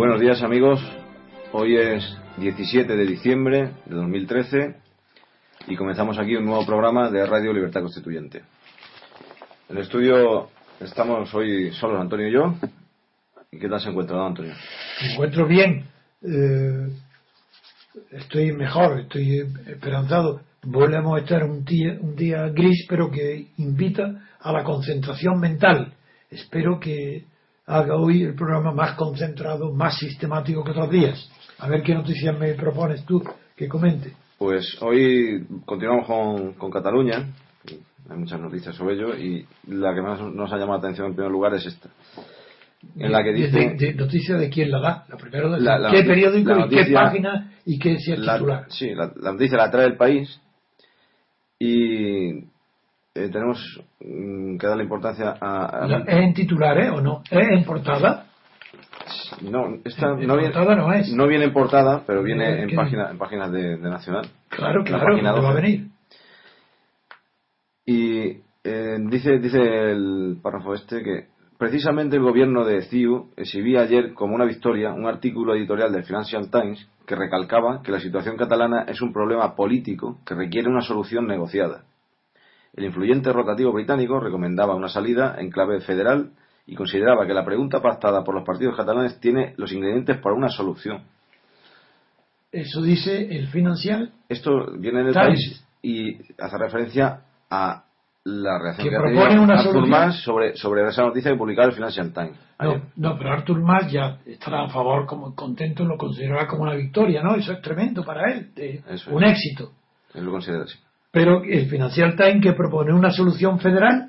Buenos días amigos, hoy es 17 de diciembre de 2013 y comenzamos aquí un nuevo programa de Radio Libertad Constituyente. En el estudio estamos hoy solos Antonio y yo. ¿Y qué tal se encuentra, don Antonio? Me encuentro bien, eh, estoy mejor, estoy esperanzado. Volvemos a estar un día, un día gris, pero que invita a la concentración mental. Espero que haga hoy el programa más concentrado, más sistemático que otros días. A ver qué noticias me propones tú que comente. Pues hoy continuamos con, con Cataluña. Hay muchas noticias sobre ello y la que más nos ha llamado la atención en primer lugar es esta. En la que dice. ¿De, de, noticia de quién la da? La primera de La- la qué periódico la y qué noticia- página y qué si es la, titular. sí, la, la noticia la trae el país y eh, tenemos mm, que darle importancia a. a- La- ¿Es en titular, eh, o no? ¿Es en portada? no, esta en no viene, no es. no viene en portada, pero viene en, página, en páginas de, de Nacional. Claro, La claro, página ¿dónde va a 12. venir? Y eh, dice, dice el párrafo este que precisamente el gobierno de CIU exhibía ayer como una victoria un artículo editorial del Financial Times que recalcaba que la situación catalana es un problema político que requiere una solución negociada. El influyente rotativo británico recomendaba una salida en clave federal y consideraba que la pregunta pactada por los partidos catalanes tiene los ingredientes para una solución. Eso dice el Financial Esto viene del Times. país y hace referencia a la reacción Que que, ha propone tenido una Artur solución. Mas sobre, sobre esa noticia que publicaba el Financial Times. No, no, pero Artur Mas ya estará a favor, como contento, lo considerará como una victoria, ¿no? Eso es tremendo para él, Eso un es. éxito. Él lo considera así. Pero el Financial Times que propone una solución federal,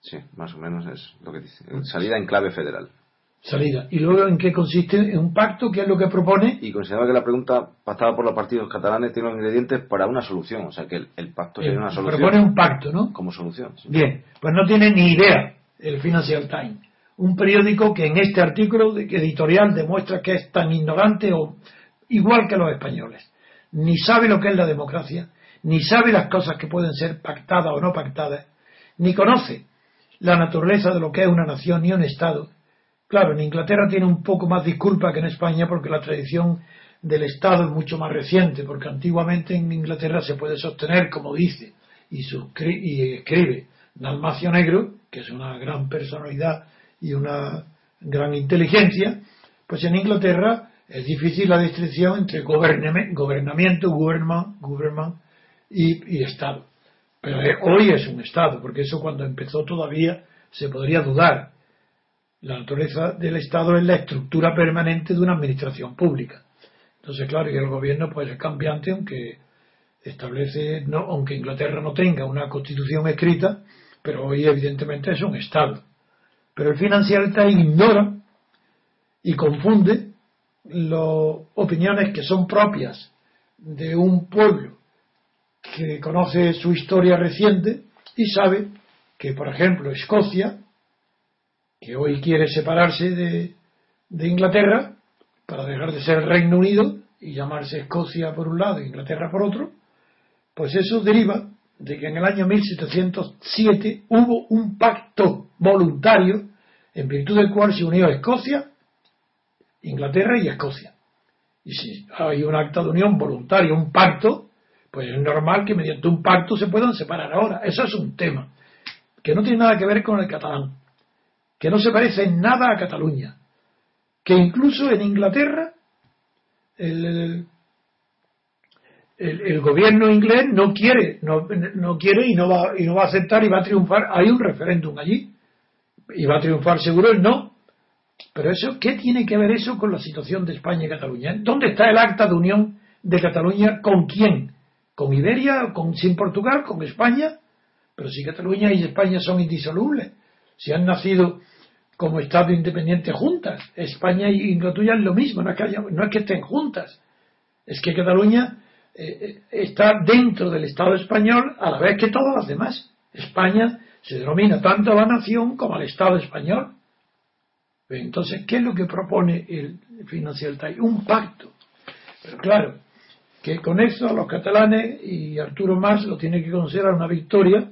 Sí, más o menos es lo que dice. Salida en clave federal. salida. Y luego, ¿en qué consiste? En un pacto, que es lo que propone? Y consideraba que la pregunta pactada por los partidos catalanes tiene los ingredientes para una solución. O sea, que el, el pacto sería Eh, una solución. propone un pacto, ¿no? Como solución. sí. Bien, pues no tiene ni idea el Financial Times. Un periódico que en este artículo editorial demuestra que es tan ignorante o igual que los españoles. Ni sabe lo que es la democracia, ni sabe las cosas que pueden ser pactadas o no pactadas, ni conoce la naturaleza de lo que es una nación ni un Estado. Claro, en Inglaterra tiene un poco más disculpa que en España porque la tradición del Estado es mucho más reciente, porque antiguamente en Inglaterra se puede sostener, como dice y, y escribe Dalmacio Negro, que es una gran personalidad y una gran inteligencia, pues en Inglaterra es difícil la distinción entre gobername- gobernamiento, government, government y, Estado. Pero hoy es un Estado, porque eso cuando empezó todavía se podría dudar. La naturaleza del Estado es la estructura permanente de una administración pública. Entonces, claro, y el gobierno pues es cambiante, aunque establece, no, aunque Inglaterra no tenga una constitución escrita, pero hoy evidentemente es un Estado. Pero el Financial ignora y confunde las opiniones que son propias de un pueblo que conoce su historia reciente y sabe que, por ejemplo, Escocia, que hoy quiere separarse de, de Inglaterra para dejar de ser Reino Unido y llamarse Escocia por un lado e Inglaterra por otro, pues eso deriva de que en el año 1707 hubo un pacto voluntario en virtud del cual se unió Escocia, Inglaterra y Escocia. Y si hay un acta de unión voluntaria, un pacto, pues es normal que mediante un pacto se puedan separar ahora. Eso es un tema que no tiene nada que ver con el catalán, que no se parece en nada a Cataluña, que incluso en Inglaterra el, el- gobierno inglés no quiere, no, no quiere y no va y no va a aceptar y va a triunfar. Hay un referéndum allí y va a triunfar seguro el no. Pero eso, ¿qué tiene que ver eso con la situación de España y Cataluña? ¿Dónde está el acta de unión de Cataluña con quién? ¿Con Iberia? ¿Con, ¿Sin Portugal? ¿Con España? Pero si Cataluña y España son indisolubles, si han nacido como Estado independiente juntas, España y Inglaterra es lo mismo, no es que, estén juntas, es que Cataluña eh, eh, está dentro del Estado español a la vez que todas las demás. España se denomina tanto a la nación como al Estado español. Entonces, ¿qué es lo que propone el Financial Times? Un pacto. Pero claro, que con eso los catalanes y Arturo Mas lo tiene que considerar una victoria,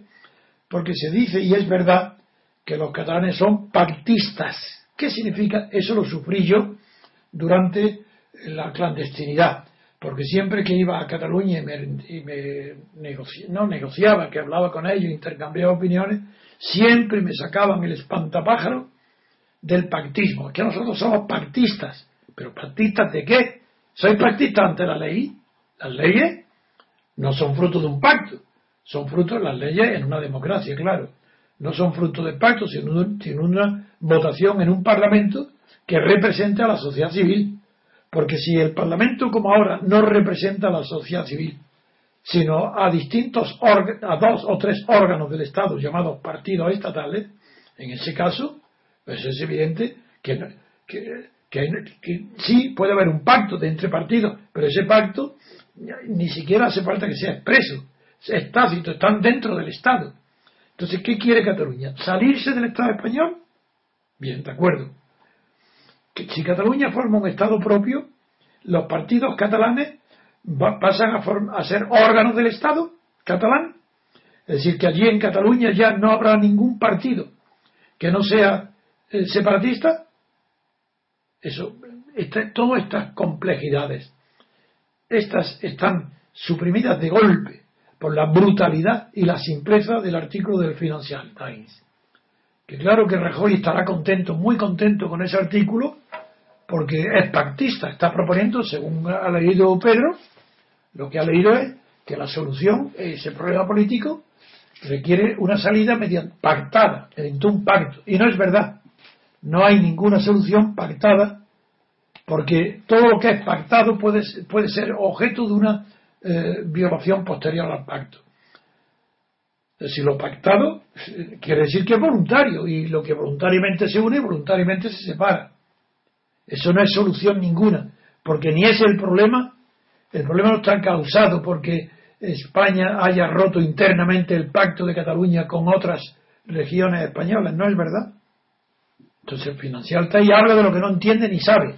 porque se dice, y es verdad, que los catalanes son pactistas. ¿Qué significa? Eso lo sufrí yo durante la clandestinidad, porque siempre que iba a Cataluña y me, no negociaba, que hablaba con ellos, intercambiaba opiniones, siempre me sacaban el espantapájaro del pactismo, que nosotros somos pactistas, pero pactistas de qué? ¿Soy pactista ante la ley? Las leyes no son fruto de un pacto, son fruto de las leyes en una democracia, claro. No son fruto de pacto, sino, sino una votación en un parlamento que represente a la sociedad civil. Porque si el Parlamento como ahora no representa a la sociedad civil, sino a distintos a dos o tres órganos del Estado llamados partidos estatales, en ese caso, pues es evidente que, que, que, sí puede haber un pacto de entre partidos, pero ese pacto ni siquiera hace falta que sea expreso, es tácito, están dentro del Estado. Entonces, ¿qué quiere Cataluña? ¿Salirse del Estado español? Bien, de acuerdo si Cataluña forma un Estado propio, los partidos catalanes pasan a, ser órganos del Estado catalán. Es decir, que allí en Cataluña ya no habrá ningún partido que no sea eh, separatista. Eso, todas estas complejidades, estas están suprimidas de golpe por la brutalidad y la simpleza del artículo del Financial Times. Que claro que Rajoy estará contento, muy contento con ese artículo, porque es pactista, está proponiendo, según ha leído Pedro, lo que ha leído es que la solución ese problema político requiere una salida mediante pactada, mediante un pacto. Y no es verdad. No hay ninguna solución pactada, porque todo lo que es pactado puede, puede ser objeto de una eh, violación posterior al pacto. Si lo pactado eh, quiere decir que es voluntario, y lo que voluntariamente se une, voluntariamente se separa. Eso no es solución ninguna, porque ni es el problema, el problema no está causado porque España haya roto internamente el pacto de Cataluña con otras regiones españolas, ¿no es verdad? Entonces el Financial Times habla de lo que no entiende ni sabe.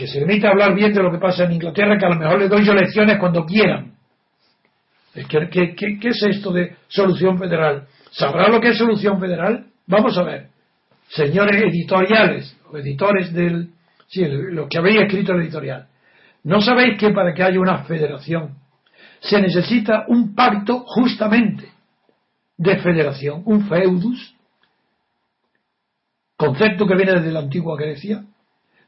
Que se limita a hablar bien de lo que pasa en Inglaterra, que a lo mejor le doy yo lecciones cuando quieran. ¿Qué, qué, qué es esto de solución federal? ¿Sabrá lo que es solución federal? Vamos a ver. Señores editoriales, editores del, sí, lo que habría escrito el editorial. ¿No sabéis que para que haya una federación se necesita un pacto justamente de federación, un feudus, concepto que viene desde la antigua Grecia?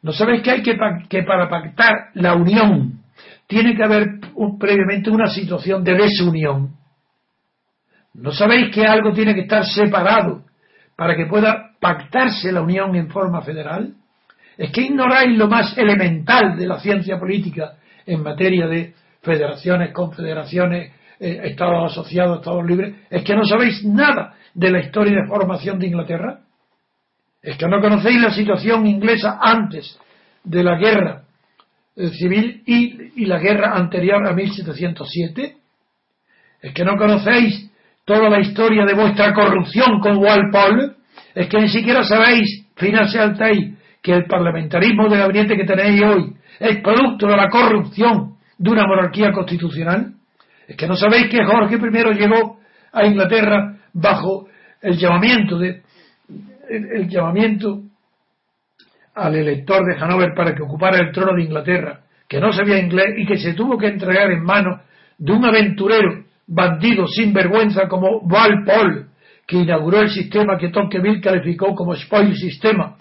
¿No sabéis que hay que, que para pactar la unión tiene que haber previamente una situación de desunión? ¿No sabéis que algo tiene que estar separado para que pueda pactarse la unión en forma federal? ¿Es que ignoráis lo más elemental de la ciencia política en materia de federaciones, confederaciones, eh, estados asociados, estados libres? ¿Es que no sabéis nada de la historia de formación de Inglaterra? ¿Es que no conocéis la situación inglesa antes de la guerra eh, civil y, la guerra anterior a 1707? ¿Es que no conocéis toda la historia de vuestra corrupción con Walpole? ¿Es que ni siquiera sabéis, Financial Times, que el parlamentarismo del gabinete que tenéis hoy es producto de la corrupción de una monarquía constitucional? ¿Es que no sabéis que Jorge I llegó a Inglaterra bajo el llamamiento de el, llamamiento al elector de Hanover para que ocupara el trono de Inglaterra, que no sabía inglés y que se tuvo que entregar en manos de un aventurero bandido sin vergüenza como Walpole, que inauguró el sistema que Tocqueville calificó como spoil sistema,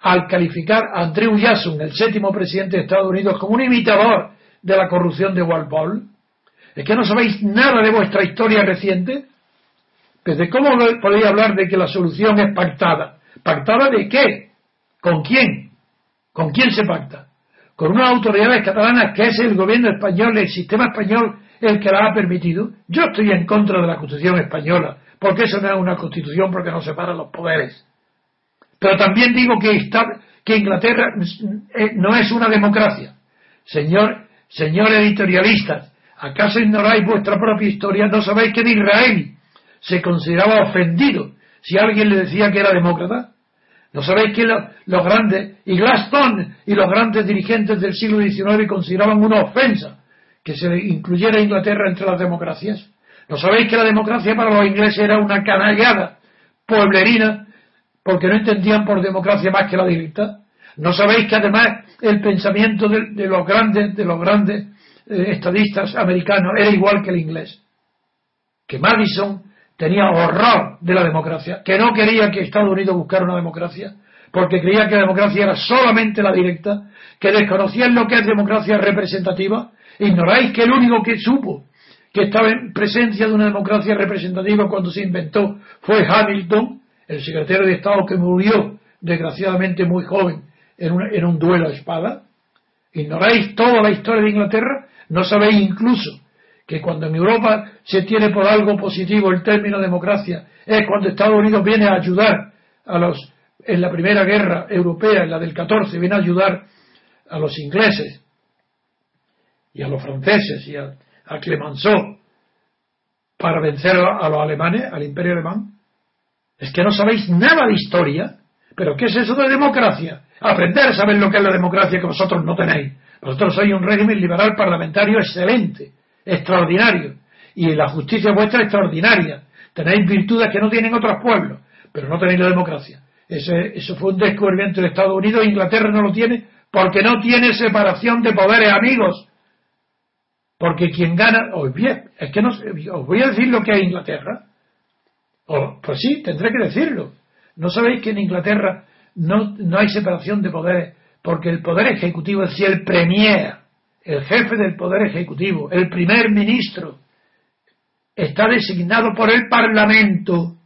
al calificar a Andrew Jackson, el séptimo presidente de Estados Unidos, como un imitador de la corrupción de Walpole? ¿Es que no sabéis nada de vuestra historia reciente? ¿Desde cómo podéis hablar de que la solución es pactada? ¿Pactada de qué? ¿Con quién? ¿Con quién se pacta? Con unas autoridades catalanas que es el gobierno español, el sistema español el que la ha permitido. Yo estoy en contra de la Constitución española, porque eso no es una Constitución, porque no separa los poderes. Pero también digo que, Inglaterra eh, no es una democracia. Señor, señor editorialistas, ¿acaso ignoráis vuestra propia historia? ¿No sabéis que Israel se consideraba ofendido si alguien le decía que era demócrata? ¿No sabéis que los grandes, y Glaston y los grandes dirigentes del siglo XIX consideraban una ofensa que se incluyera Inglaterra entre las democracias? ¿No sabéis que la democracia para los ingleses era una canallada pueblerina porque no entendían por democracia más que la libertad? No sabéis que además el pensamiento de, los grandes, de los grandes eh, estadistas americanos era igual que el inglés. Que Madison tenía horror de la democracia, que no quería que Estados Unidos buscara una democracia, porque creía que la democracia era solamente la directa, que desconocían lo que es democracia representativa, ignoráis que el único que supo que estaba en presencia de una democracia representativa cuando se inventó fue Hamilton, el secretario de Estado que murió desgraciadamente muy joven en un, en un duelo a espada. ¿Ignoráis toda la historia de Inglaterra? ¿No sabéis incluso que cuando en Europa se tiene por algo positivo el término democracia es cuando Estados Unidos viene a ayudar a los en la primera guerra europea, en la del 14, viene a ayudar a los ingleses y a los franceses y a, Clemenceau para vencer a los alemanes, al imperio alemán. Es que no sabéis nada de historia. ¿Pero qué es eso de democracia? Aprender a saber lo que es la democracia que vosotros no tenéis. Vosotros sois un régimen liberal parlamentario excelente, extraordinario. Y la justicia vuestra extraordinaria. Tenéis virtudes que no tienen otros pueblos, pero no tenéis la democracia. Ese, eso fue un descubrimiento de Estados Unidos. Inglaterra no lo tiene porque no tiene separación de poderes, amigos. Porque quien gana, os bien, es que no, os voy a decir lo que es Inglaterra. pues sí, tendré que decirlo. ¿No sabéis que en Inglaterra no, no hay separación de poderes? Porque el poder ejecutivo, es decir, el premier, el jefe del poder ejecutivo, el primer ministro, está designado por el Parlamento.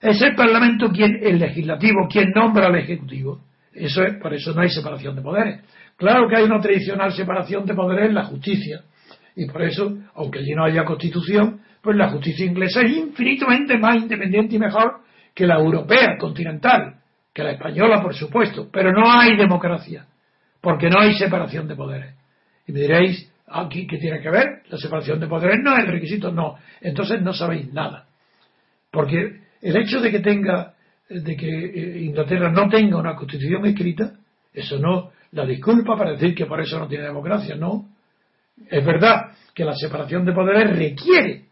Es el Parlamento quien, el legislativo, quien nombra al ejecutivo. Eso es, por eso no hay separación de poderes. Claro que hay una tradicional separación de poderes en la justicia. Y por eso, aunque allí no haya constitución, pues la justicia inglesa es infinitamente más independiente y mejor que la europea continental, que la española, por supuesto. Pero no hay democracia, porque no hay separación de poderes. Y me diréis, aquí, ¿qué tiene que ver? La separación de poderes no es el requisito, no. Entonces no sabéis nada. Porque el hecho de que tenga, de que eh, Inglaterra no tenga una constitución escrita, eso no la disculpa para decir que por eso no tiene democracia, no. Es verdad que la separación de poderes requiere,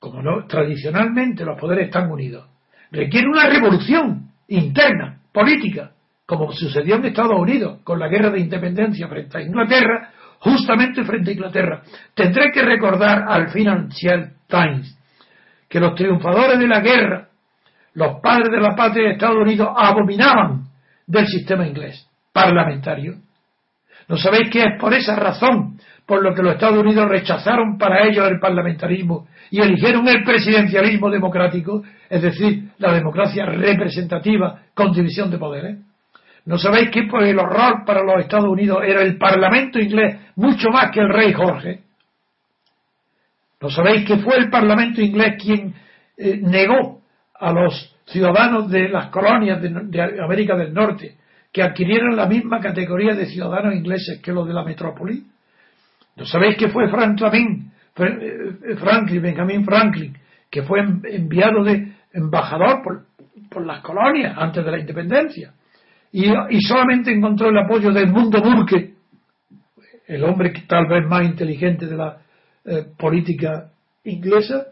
como no, tradicionalmente los poderes están unidos, requiere una revolución interna, política, como sucedió en Estados Unidos con la guerra de independencia frente a Inglaterra, justamente frente a Inglaterra. Tendré que recordar al Financial Times que los triunfadores de la guerra, los padres de la patria de Estados Unidos, abominaban del sistema inglés parlamentario. ¿No sabéis que es por esa razón por lo que los Estados Unidos rechazaron para ellos el parlamentarismo y eligieron el presidencialismo democrático, es decir, la democracia representativa con división de poderes. ¿No sabéis que pues, el horror para los Estados Unidos era el Parlamento inglés mucho más que el rey Jorge? ¿No sabéis que fue el Parlamento inglés quien eh, negó a los ciudadanos de las colonias de, América del Norte que adquirieran la misma categoría de ciudadanos ingleses que los de la metrópoli? ¿No sabéis que fue Franklin, eh, Franklin, Benjamin Franklin, que fue enviado de embajador por, las colonias antes de la independencia? Y, solamente encontró el apoyo de Edmundo Burke, el hombre tal vez más inteligente de la eh, política inglesa.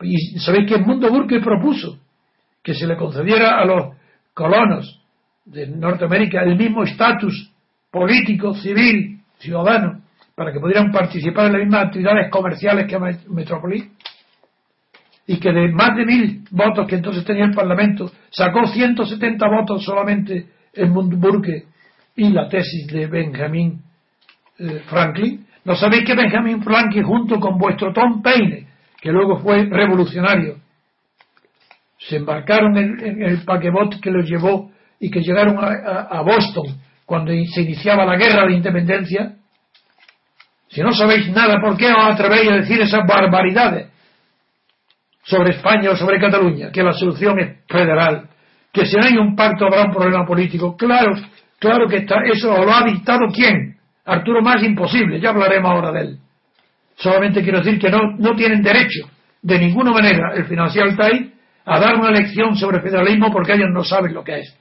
Y sabéis que Edmundo Burke propuso que se le concediera a los colonos de Norteamérica el mismo estatus político, civil ciudadanos para que pudieran participar en las mismas actividades comerciales que Metrópolis y que de más de mil votos que entonces tenía el Parlamento sacó 170 votos solamente en Burke y la tesis de Benjamin eh, Franklin. ¿No sabéis que Benjamin Franklin junto con vuestro Tom Paine, que luego fue revolucionario, se embarcaron en, el paquebot que los llevó y que llegaron a Boston cuando se iniciaba la guerra de independencia, si no sabéis nada, ¿por qué os atrevéis a decir esas barbaridades sobre España o sobre Cataluña? Que la solución es federal, que si no hay un pacto habrá un problema político. Claro, claro que está, eso lo ha dictado quién? Arturo Más imposible, ya hablaremos ahora de él. Solamente quiero decir que no, no tienen derecho de ninguna manera el Financial Times a dar una lección sobre federalismo porque ellos no saben lo que es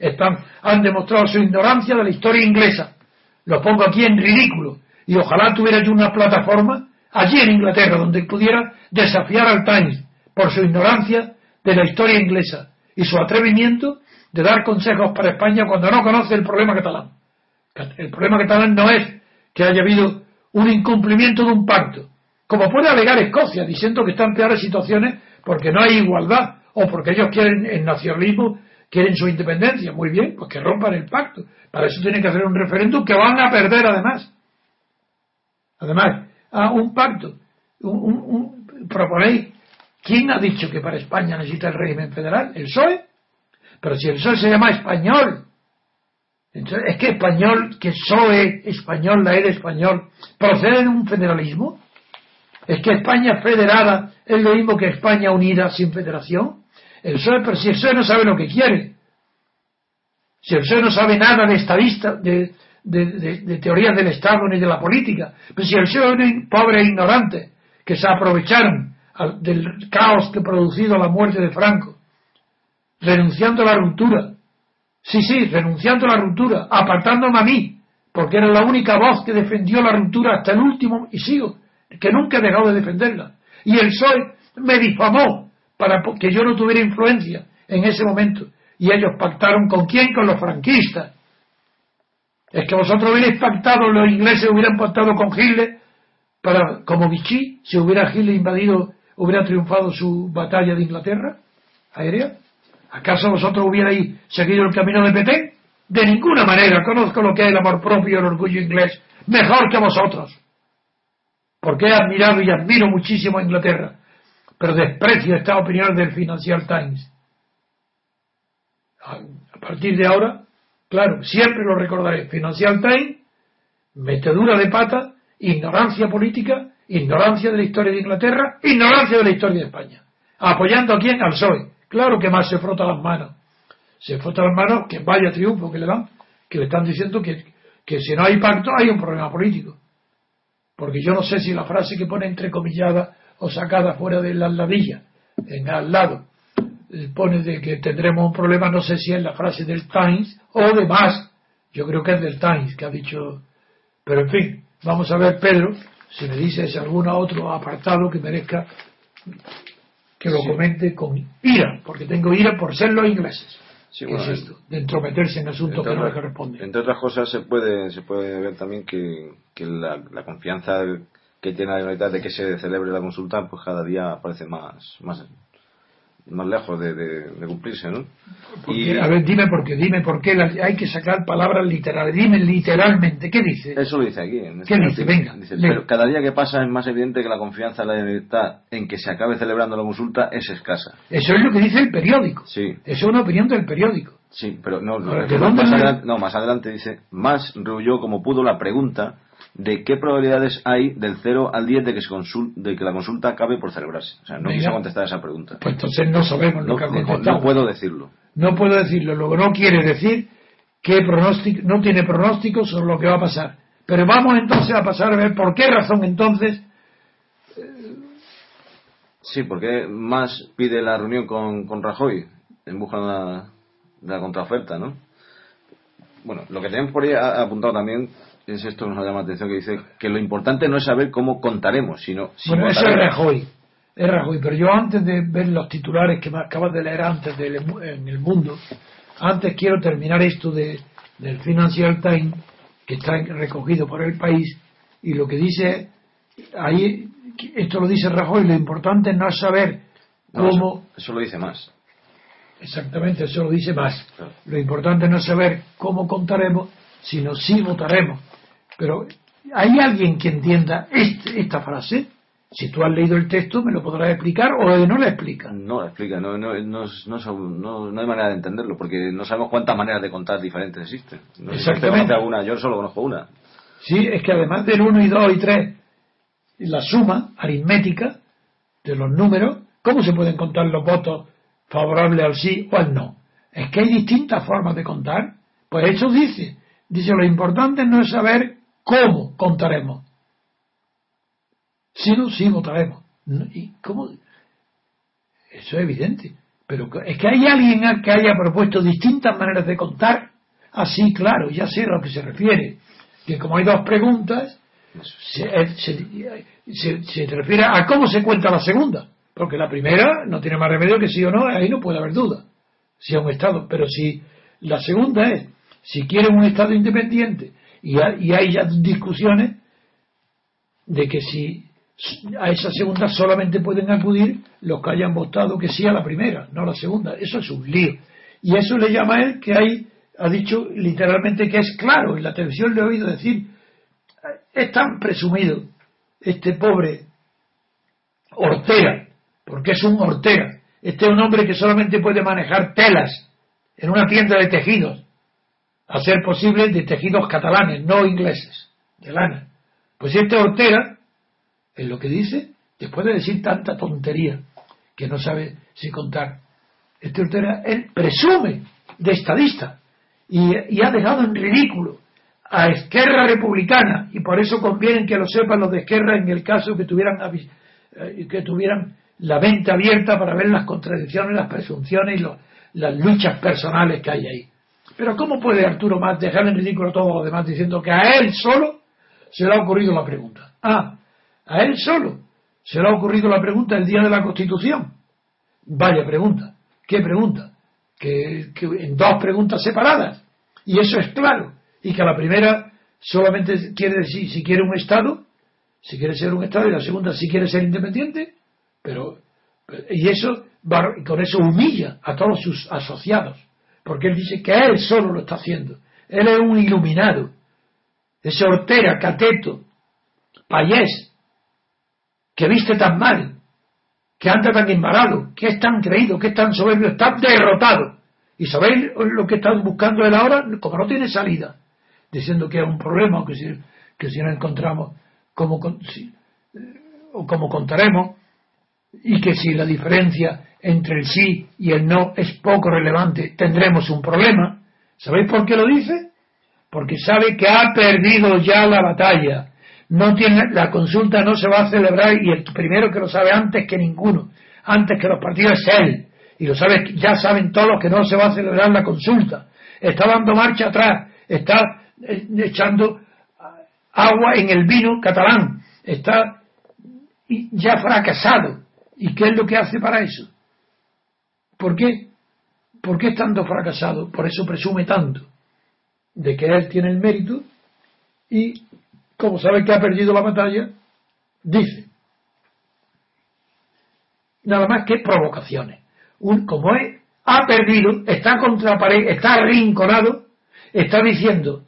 están, han demostrado su ignorancia de la historia inglesa. Lo pongo aquí en ridículo. Y ojalá tuviera yo una plataforma allí en Inglaterra donde pudiera desafiar al Times por su ignorancia de la historia inglesa y su atrevimiento de dar consejos para España cuando no conoce el problema catalán. El problema catalán no es que haya habido un incumplimiento de un pacto, como puede alegar Escocia diciendo que están peores situaciones porque no hay igualdad o porque ellos quieren el nacionalismo, quieren su independencia. Muy bien, pues que rompan el pacto. Para eso tienen que hacer un referéndum que van a perder además. Además, un pacto. Un, proponéis, ¿quién ha dicho que para España necesita el régimen federal? ¿El PSOE? Pero si el PSOE se llama español, entonces, ¿es que español, que PSOE español, la era español, procede de un federalismo? ¿Es que España federada es lo mismo que España unida sin federación? El PSOE, pero si el PSOE no sabe lo que quiere, si el PSOE no sabe nada de estadista, de, de, teorías del Estado ni de la política, pero si el PSOE es un pobre e ignorante que se aprovecharon del caos que ha producido la muerte de Franco, renunciando a la ruptura, sí, sí, renunciando a la ruptura, apartándome a mí, porque era la única voz que defendió la ruptura hasta el último, y sigo, que nunca he dejado de defenderla. Y el PSOE me difamó para que yo no tuviera influencia en ese momento. Y ellos pactaron con quién? Con los franquistas. Es que vosotros hubierais pactado, los ingleses hubieran pactado con Hitler para, como Vichy, si hubiera Hitler invadido, hubiera triunfado su batalla de Inglaterra aérea. ¿Acaso vosotros hubierais seguido el camino de Petén? De ninguna manera. Conozco lo que es el amor propio y el orgullo inglés. Mejor que vosotros porque he admirado y admiro muchísimo a Inglaterra, pero desprecio esta opinión del Financial Times. A partir de ahora, claro, siempre lo recordaré. Financial Times, metedura de pata, ignorancia política, ignorancia de la historia de Inglaterra, ignorancia de la historia de España. Apoyando a quién? Al PSOE. Claro que más se frota las manos. Se frota las manos, que vaya triunfo que le dan, que le están diciendo que, que si no hay pacto hay un problema político. Porque yo no sé si la frase que pone entrecomillada o sacada fuera de la ladilla, en al lado, eh, pone de que tendremos un problema, no sé si es la frase del Times o de más. Yo creo que es del Times que ha dicho. Pero en fin, vamos a ver, Pedro, si me dices algún otro apartado que merezca que lo comente con ira, porque tengo ira por ser los ingleses. Sí, es esto? De entrometerse en asuntos que no le corresponden. Entre otras cosas, se puede, se puede ver también que, que la, confianza que tiene la Generalitat de que se celebre la consulta, pues cada día parece más, más, más lejos de, de, cumplirse, ¿no? Y, a ver, dime por qué, dime por qué hay que sacar palabras literales. Dime literalmente, ¿qué dice? Eso lo dice aquí. En este ¿Qué dice? Venga. pero cada día que pasa es más evidente que la confianza en la Generalitat en que se acabe celebrando la consulta es escasa. Eso es lo que dice el periódico. Sí. Eso es una opinión del periódico. Sí, pero no, no, más, adelante, no más adelante dice, más rehuyó como pudo la pregunta de qué probabilidades hay del 0 al 10 de que, se de que la consulta acabe por celebrarse. O sea, no quiso contestar esa pregunta. Pues entonces no sabemos lo que ha contestado. No, puedo decirlo. No puedo decirlo. Luego no quiere decir que pronóstico, no tiene pronóstico sobre lo que va a pasar. Pero vamos entonces a pasar a ver por qué razón entonces. Sí, porque más pide la reunión con, con Rajoy en busca de la, de la contraoferta, ¿no? Bueno, lo que tenemos por ahí apuntado también es esto nos llama la atención que dice que lo importante no es saber cómo contaremos, sino bueno, eso es Rajoy, es Rajoy, pero yo antes de ver los titulares que me acabas de leer antes en el mundo, antes quiero terminar esto de, del Financial Times que está recogido por el país y lo que dice ahí, esto lo dice Rajoy, lo importante no es saber cómo... eso, lo dice más. Exactamente, eso lo dice más. Lo importante no es saber cómo contaremos, sino si votaremos. Pero ¿hay alguien que entienda este, esta frase? Si tú has leído el texto, ¿me lo podrás explicar o no la explica? No la explica, no, no, no, hay manera de entenderlo, porque no sabemos cuántas maneras de contar diferentes existen. No Exactamente. Alguna, yo solo conozco una. Sí, es que además del 1 y 2 y 3, la suma aritmética de los números, ¿cómo se pueden contar los votos favorables al sí o al no? Es que hay distintas formas de contar. Pues eso dice. Dice, lo importante no es saber ¿Cómo contaremos? Si no, sí votaremos. ¿Y cómo? Eso es evidente. Pero es que hay alguien que haya propuesto distintas maneras de contar. Así, claro, ya sé a lo que se refiere. Que como hay dos preguntas, se, se, refiere a cómo se cuenta la segunda. Porque la primera no tiene más remedio que sí o no, ahí no puede haber duda. si a un Estado. Pero si la segunda es, si quieren un Estado independiente, y, hay ya discusiones de que si a esa segunda solamente pueden acudir los que hayan votado que sí a la primera, no a la segunda. Eso es un lío. Y eso le llama a él que hay, ha dicho literalmente que es claro. En la televisión le he oído decir, es tan presumido este pobre Ortega, porque es un Ortega. Este es un hombre que solamente puede manejar telas en una tienda de tejidos, a ser posible de tejidos catalanes, no ingleses, de lana. Pues este Ortega, en lo que dice, después de decir tanta tontería que no sabe si contar, este Ortega, él presume de estadista y, ha dejado en ridículo a Esquerra Republicana y por eso conviene que lo sepan los de Esquerra en el caso que tuvieran eh, que tuvieran la mente abierta para ver las contradicciones, las presunciones y las luchas personales que hay ahí. Pero ¿cómo puede Arturo Más dejar en ridículo a todos los demás diciendo que a él solo se le ha ocurrido la pregunta? Ah, a él solo se le ha ocurrido la pregunta el día de la Constitución. Vaya pregunta. ¿Qué pregunta? Que, que en dos preguntas separadas. Y eso es claro. Y que la primera solamente quiere decir si quiere un Estado si quiere ser un Estado y la segunda si quiere ser independiente, pero y eso con eso humilla a todos sus asociados, porque él dice que él solo lo está haciendo, él es un iluminado, ese Ortega, Cateto, Payés, que viste tan mal, que anda tan embarado, que es tan creído, que es tan soberbio, está derrotado. ¿Y sabéis lo que están buscando él ahora? Como no tiene salida, diciendo que es un problema, que si, que si no encontramos como, o como contaremos, y que si la diferencia entre el sí y el no es poco relevante, tendremos un problema. ¿Sabéis por qué lo dice? Porque sabe que ha perdido ya la batalla. No tiene, la consulta no se va a celebrar y el primero que lo sabe antes que ninguno, antes que los partidos es él. Y lo sabe, ya saben todos que no se va a celebrar la consulta. Está dando marcha atrás, está eh, echando agua en el vino catalán. Está ya fracasado. ¿Y qué es lo que hace para eso? ¿Por qué? ¿Por qué estando fracasado? Por eso presume tanto de que él tiene el mérito y, como sabe que ha perdido la batalla, dice nada más que provocaciones. Un, como es, ha perdido, está contra la pared, está arrinconado, está diciendo,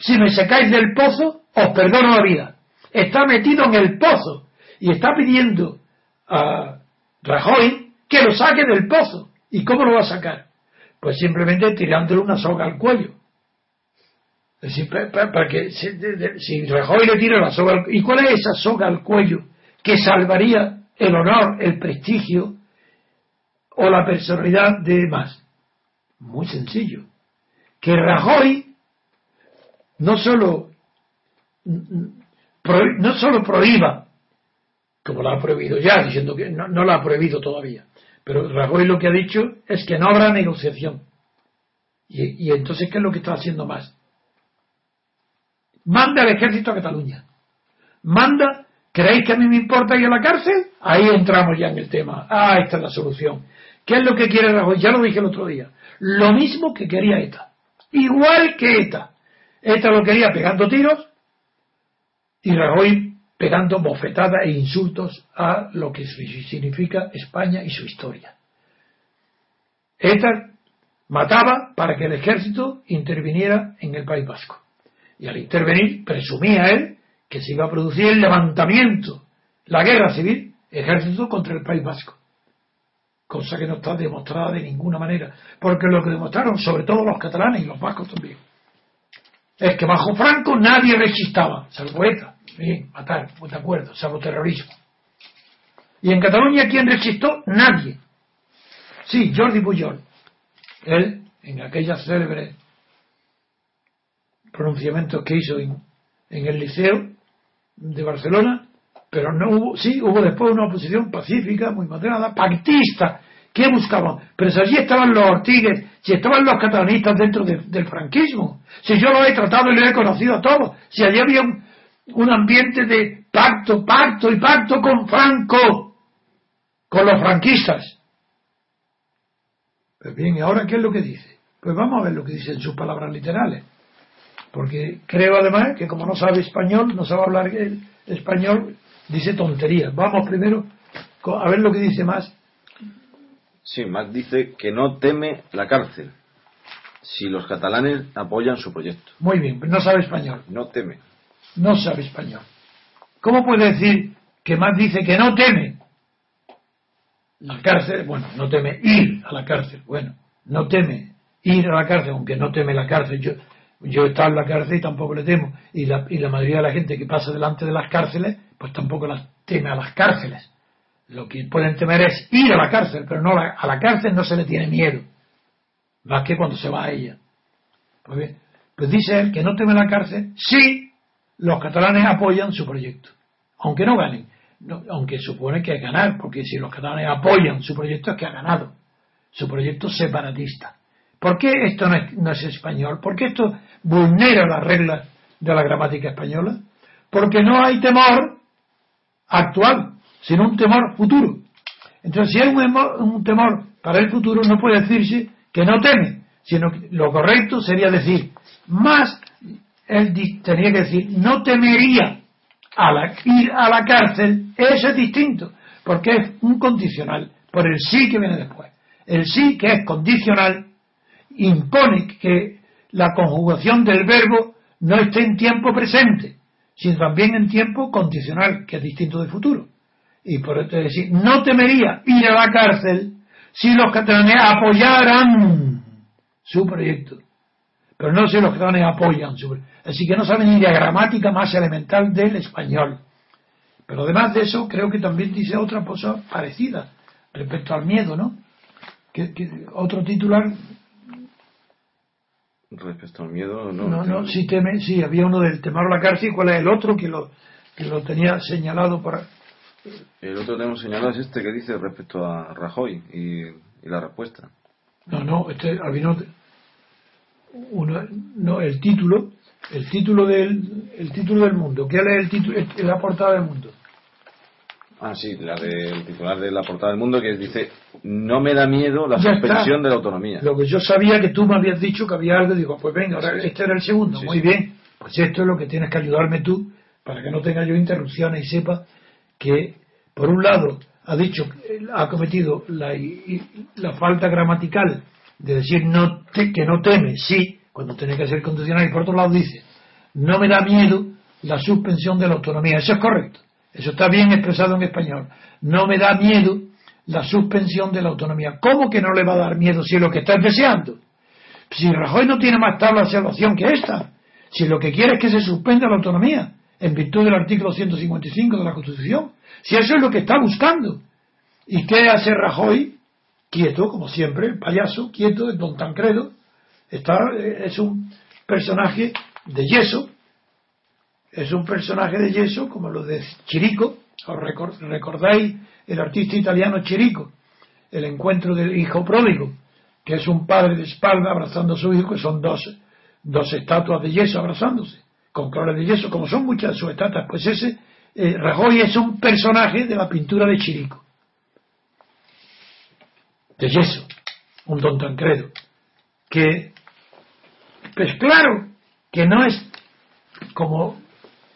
si me secáis del pozo, os perdono la vida. Está metido en el pozo y está pidiendo a Rajoy que lo saque del pozo. ¿Y cómo lo va a sacar? Pues simplemente tirándole una soga al cuello. Para que si, Rajoy le tira la soga al ¿y cuál es esa soga al cuello que salvaría el honor, el prestigio o la personalidad de más? Muy sencillo. Que Rajoy no solo, no solo prohíba, como lo ha prohibido ya, diciendo que no, lo ha prohibido todavía, pero Rajoy lo que ha dicho es que no habrá negociación. Y, y entonces, ¿qué es lo que está haciendo más? Manda al ejército a Cataluña. Manda, ¿creéis que a mí me importa ir a la cárcel? Ahí entramos ya en el tema. Ah, esta es la solución. ¿Qué es lo que quiere Rajoy? Ya lo dije el otro día. Lo mismo que quería ETA. Igual que ETA. ETA lo quería pegando tiros y Rajoy pegando bofetadas e insultos a lo que significa España y su historia. ETA mataba para que el ejército interviniera en el País Vasco. Y al intervenir, presumía él que se iba a producir el levantamiento, la guerra civil, ejército contra el País Vasco. Cosa que no está demostrada de ninguna manera, porque lo que demostraron, sobre todo los catalanes y los vascos también, es que bajo Franco nadie rechistaba, salvo ETA, bien, matar, muy de acuerdo, salvo terrorismo. Y en Cataluña, ¿quién rechistó? Nadie. Sí, Jordi Pujol. Él, en aquellas célebres pronunciamientos que hizo en, el Liceo de Barcelona, pero no hubo, sí, hubo después una oposición pacífica, muy moderada, pactista, ¿Qué buscaban? Pero si allí estaban los ortigues, si estaban los catalanistas dentro del franquismo, si yo lo he tratado y lo he conocido a todos, si allí había un, ambiente de pacto, pacto y pacto con Franco, con los franquistas. Pues bien, ¿y ahora qué es lo que dice? Pues vamos a ver lo que dice en sus palabras literales. Porque creo además que como no sabe español, no sabe hablar español, dice tonterías. Vamos primero a ver lo que dice más. Sí, más dice que no teme la cárcel si los catalanes apoyan su proyecto. Muy bien, no sabe español. No teme. No sabe español. ¿Cómo puede decir que más dice que no teme la cárcel? Bueno, no teme ir a la cárcel. Bueno, no teme ir a la cárcel, aunque no teme la cárcel. Yo, yo he estado en la cárcel y tampoco le temo. Y la, y la mayoría de la gente que pasa delante de las cárceles, pues tampoco las teme a las cárceles. Lo que pueden temer es ir a la cárcel, pero no a la cárcel no se le tiene miedo más que cuando se va a ella. Pues, pues dice él que no teme la cárcel si los catalanes apoyan su proyecto, aunque no ganen, aunque supone que es ganar, porque si los catalanes apoyan su proyecto es que ha ganado, su proyecto separatista. ¿Por qué esto no es, no es español? ¿Por qué esto vulnera las reglas de la gramática española? Porque no hay temor actual, sino un temor futuro. Entonces, si hay un, un temor para el futuro, no puede decirse que no teme, sino que lo correcto sería decir, más, él tenía que decir, no temería a la, ir a la cárcel, eso es distinto, porque es un condicional, por el sí que viene después. El sí que es condicional impone que la conjugación del verbo no esté en tiempo presente, sino también en tiempo condicional, que es distinto del futuro. Y por eso decir, no temería ir a la cárcel si los catalanes apoyaran su proyecto. Pero no si los catalanes apoyan su proyecto. Así que no saben ni la gramática más elemental del español. Pero además de eso, creo que también dice otra cosa parecida respecto al miedo, ¿no? Que, otro titular. Respecto al miedo, no. No, no, sí, teme, sí, había uno del temor a la cárcel. ¿Cuál es el otro que lo, que lo tenía señalado para el otro que hemos señalado es este que dice respecto a Rajoy y, la respuesta. No, no, este uno, no, el título, el título del, el título del mundo. ¿Qué es el título, la portada del mundo? Ah, sí, la del titular de la portada del mundo que dice no me da miedo la suspensión de la autonomía. Lo que yo sabía que tú me habías dicho que había algo, digo, pues venga, ahora este era el segundo, muy bien, pues esto es lo que tienes que ayudarme tú para que no tenga yo interrupciones y sepa que, por un lado, ha dicho, ha cometido la, la falta gramatical de decir no que no teme, sí, cuando tiene que ser condicional, y por otro lado dice, no me da miedo la suspensión de la autonomía. Eso es correcto. Eso está bien expresado en español. No me da miedo la suspensión de la autonomía. ¿Cómo que no le va a dar miedo si es lo que está deseando? Si Rajoy no tiene más tabla de salvación que esta, si lo que quiere es que se suspenda la autonomía, en virtud del artículo 155 de la Constitución. Si eso es lo que está buscando. ¿Y qué hace Rajoy? Quieto, como siempre, el payaso, quieto, el don Tancredo. Está, eh, es un personaje de yeso. Es un personaje de yeso como lo de Chirico. ¿Os recordáis el artista italiano Chirico? El encuentro del hijo pródigo, que es un padre de espalda abrazando a su hijo, que son dos, dos estatuas de yeso abrazándose con colores de yeso, como son muchas de sus estatuas, pues ese eh, Rajoy es un personaje de la pintura de Chirico, de yeso, un don Tancredo, que, pues claro, que no es como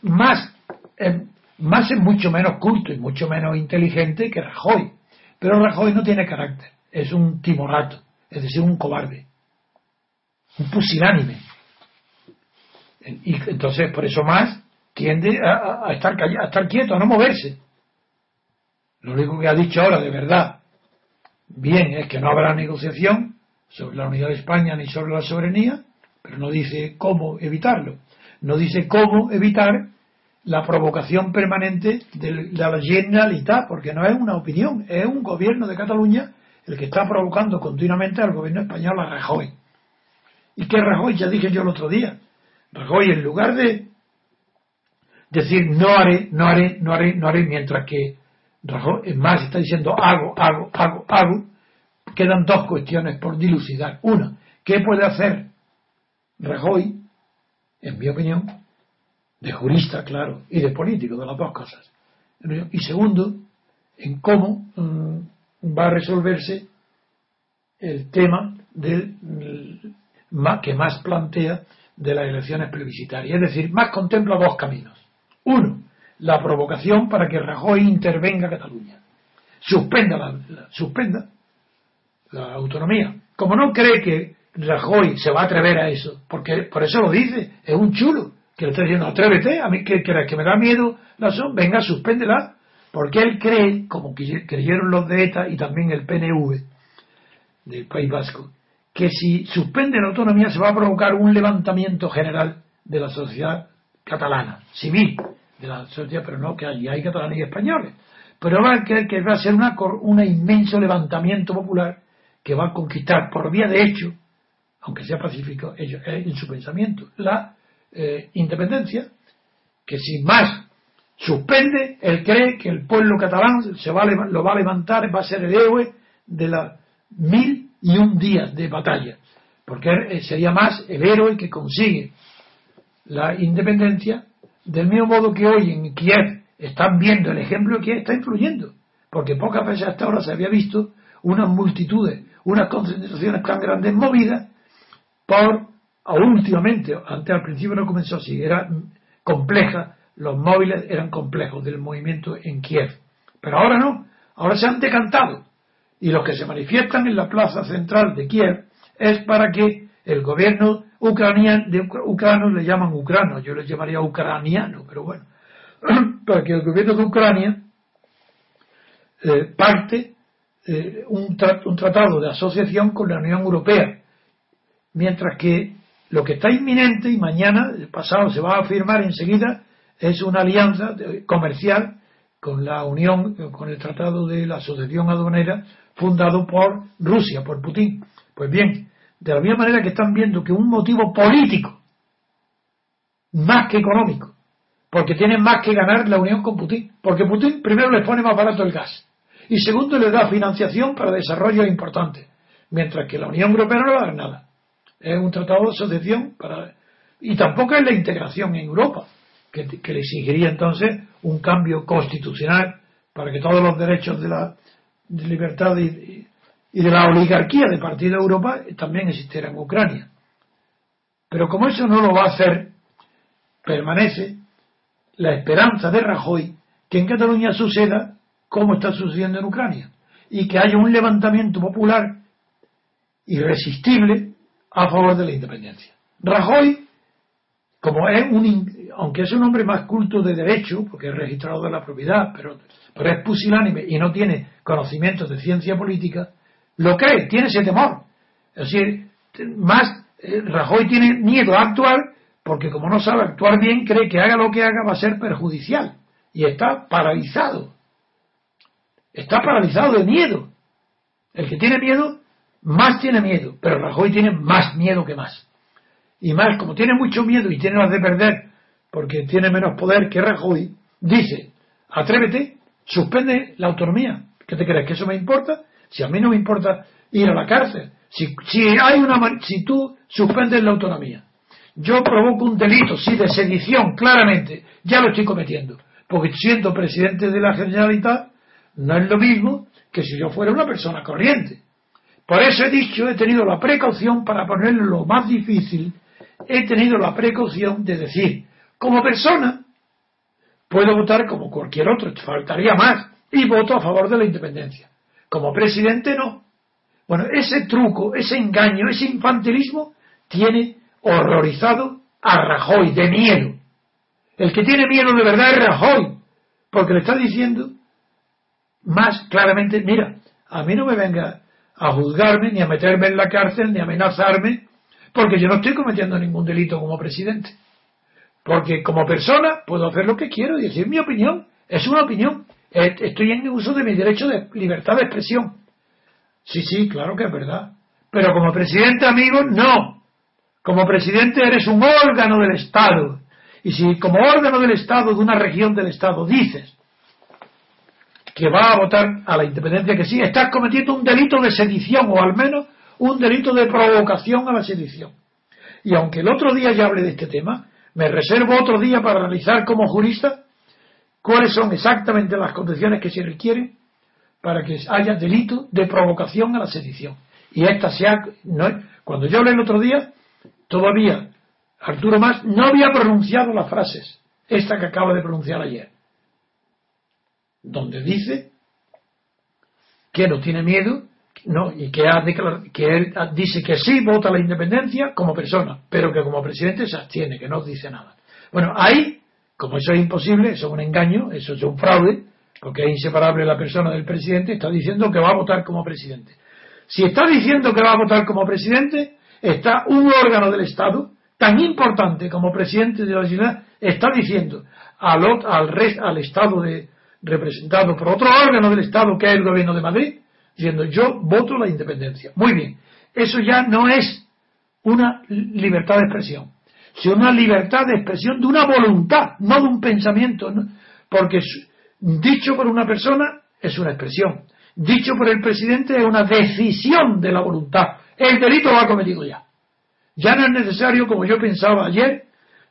más, eh, más es mucho menos culto y mucho menos inteligente que Rajoy, pero Rajoy no tiene carácter, es un timorato, es decir, un cobarde, un pusilánime y entonces, por eso más, tiende a, estar, a estar quieto, a no moverse. Lo único que ha dicho ahora, de verdad, bien, es que no habrá negociación sobre la unidad de España ni sobre la soberanía, pero no dice cómo evitarlo. No dice cómo evitar la provocación permanente de la Generalitat, porque no es una opinión, es un gobierno de Cataluña el que está provocando continuamente al gobierno español a Rajoy. Y que Rajoy, ya dije yo el otro día, Rajoy, en lugar de decir no haré, no haré, no haré, no haré, mientras que Rajoy, es más, está diciendo hago, hago, hago, hago, quedan dos cuestiones por dilucidar. Una, ¿qué puede hacer Rajoy, en mi opinión, de jurista, claro, y de político, de las dos cosas? Y segundo, en cómo mm, va a resolverse el tema del, que más plantea de las elecciones plebiscitarias. Es decir, más contempla dos caminos. Uno, la provocación para que Rajoy intervenga Cataluña. Suspenda la, suspenda la autonomía. Como no cree que Rajoy se va a atrever a eso, porque por eso lo dice, es un chulo, que le está diciendo, atrévete, a mí que, que, me da miedo la son, venga, suspéndela, porque él cree, como creyeron los de ETA y también el PNV del País Vasco, que si suspende la autonomía se va a provocar un levantamiento general de la sociedad catalana, civil, de la sociedad, pero no que allí hay catalanes y españoles. Pero va a creer que va a ser un inmenso levantamiento popular que va a conquistar por vía de hecho, aunque sea pacífico, ellos, eh, en su pensamiento, la eh, independencia, que sin más suspende, él cree que el pueblo catalán se va lo va a levantar, va a ser el héroe de las mil y un días de batalla, porque eh, sería más el héroe que consigue la independencia, del mismo modo que hoy en Kiev están viendo el ejemplo que está influyendo, porque pocas veces hasta ahora se había visto unas multitudes, unas concentraciones tan grandes movidas por, últimamente, antes al principio no comenzó así, era compleja, los móviles eran complejos del movimiento en Kiev, pero ahora no, ahora se han decantado y los que se manifiestan en la plaza central de Kiev es para que el gobierno ucraniano, de le llaman ucrano, yo les llamaría ucraniano, pero bueno, para que el gobierno de Ucrania eh, parte eh, un, un tratado de asociación con la Unión Europea, mientras que lo que está inminente y mañana, pasado, se va a firmar enseguida es una alianza comercial con la Unión, con el Tratado de la Asociación Aduanera fundado por Rusia, por Putin. Pues bien, de la misma manera que están viendo que un motivo político, más que económico, porque tienen más que ganar la unión con Putin, porque Putin primero les pone más barato el gas y segundo les da financiación para desarrollos importantes, mientras que la Unión Europea no le da nada. Es un tratado de asociación para y tampoco es la integración en Europa, que, le exigiría entonces un cambio constitucional para que todos los derechos de la libertad y, de la oligarquía de Partido de Europa también existiera en Ucrania. Pero como eso no lo va a hacer, permanece la esperanza de Rajoy que en Cataluña suceda como está sucediendo en Ucrania y que haya un levantamiento popular irresistible a favor de la independencia. Rajoy, como es un, aunque es un hombre más culto de derecho, porque es registrado de la propiedad, pero pero es pusilánime y no tiene conocimientos de ciencia política, lo cree, tiene ese temor. Es decir, más eh, Rajoy tiene miedo a actuar porque como no sabe actuar bien, cree que haga lo que haga va a ser perjudicial y está paralizado. Está paralizado de miedo. El que tiene miedo, más tiene miedo, pero Rajoy tiene más miedo que más. Y más, como tiene mucho miedo y tiene más de perder, porque tiene menos poder que Rajoy, dice, atrévete Suspende la autonomía. ¿Qué te crees? ¿Que eso me importa? Si a mí no me importa ir a la cárcel. Si, hay una, si tú suspendes la autonomía, yo provoco un delito, sí, de sedición, claramente, ya lo estoy cometiendo. Porque siendo presidente de la Generalitat, no es lo mismo que si yo fuera una persona corriente. Por eso he dicho, he tenido la precaución para ponerlo lo más difícil, he tenido la precaución de decir, como persona, Puedo votar como cualquier otro, faltaría más, y voto a favor de la independencia. Como presidente no. Bueno, ese truco, ese engaño, ese infantilismo tiene horrorizado a Rajoy de miedo. El que tiene miedo de verdad es Rajoy, porque le está diciendo más claramente, mira, a mí no me venga a juzgarme, ni a meterme en la cárcel, ni a amenazarme, porque yo no estoy cometiendo ningún delito como presidente. Porque como persona puedo hacer lo que quiero y decir mi opinión. Es una opinión. Estoy en uso de mi derecho de libertad de expresión. Sí, sí, claro que es verdad. Pero como presidente, amigo, no. Como presidente eres un órgano del Estado. Y si como órgano del Estado de una región del Estado dices que va a votar a la independencia que sí, estás cometiendo un delito de sedición o al menos un delito de provocación a la sedición. Y aunque el otro día ya hablé de este tema, me reservo otro día para analizar como jurista cuáles son exactamente las condiciones que se requieren para que haya delito de provocación a la sedición. y esta se ha, no, cuando yo leí el otro día, todavía Arturo Más no había pronunciado las frases, esta que acaba de pronunciar ayer, donde dice que no tiene miedo no, y que, ha que él dice que sí vota la independencia como persona, pero que como presidente se abstiene, que no dice nada. Bueno, ahí, como eso es imposible, eso es un engaño, eso es un fraude, porque es inseparable la persona del presidente, está diciendo que va a votar como presidente. Si está diciendo que va a votar como presidente, está un órgano del Estado tan importante como presidente de la ciudad, está diciendo al, al, al Estado de, representado por otro órgano del Estado que es el gobierno de Madrid, diciendo yo voto la independencia. Muy bien, eso ya no es una libertad de expresión, sino una libertad de expresión de una voluntad, no de un pensamiento, porque dicho por una persona es una expresión, dicho por el presidente es una decisión de la voluntad. El delito lo ha cometido ya. Ya no es necesario, como yo pensaba ayer,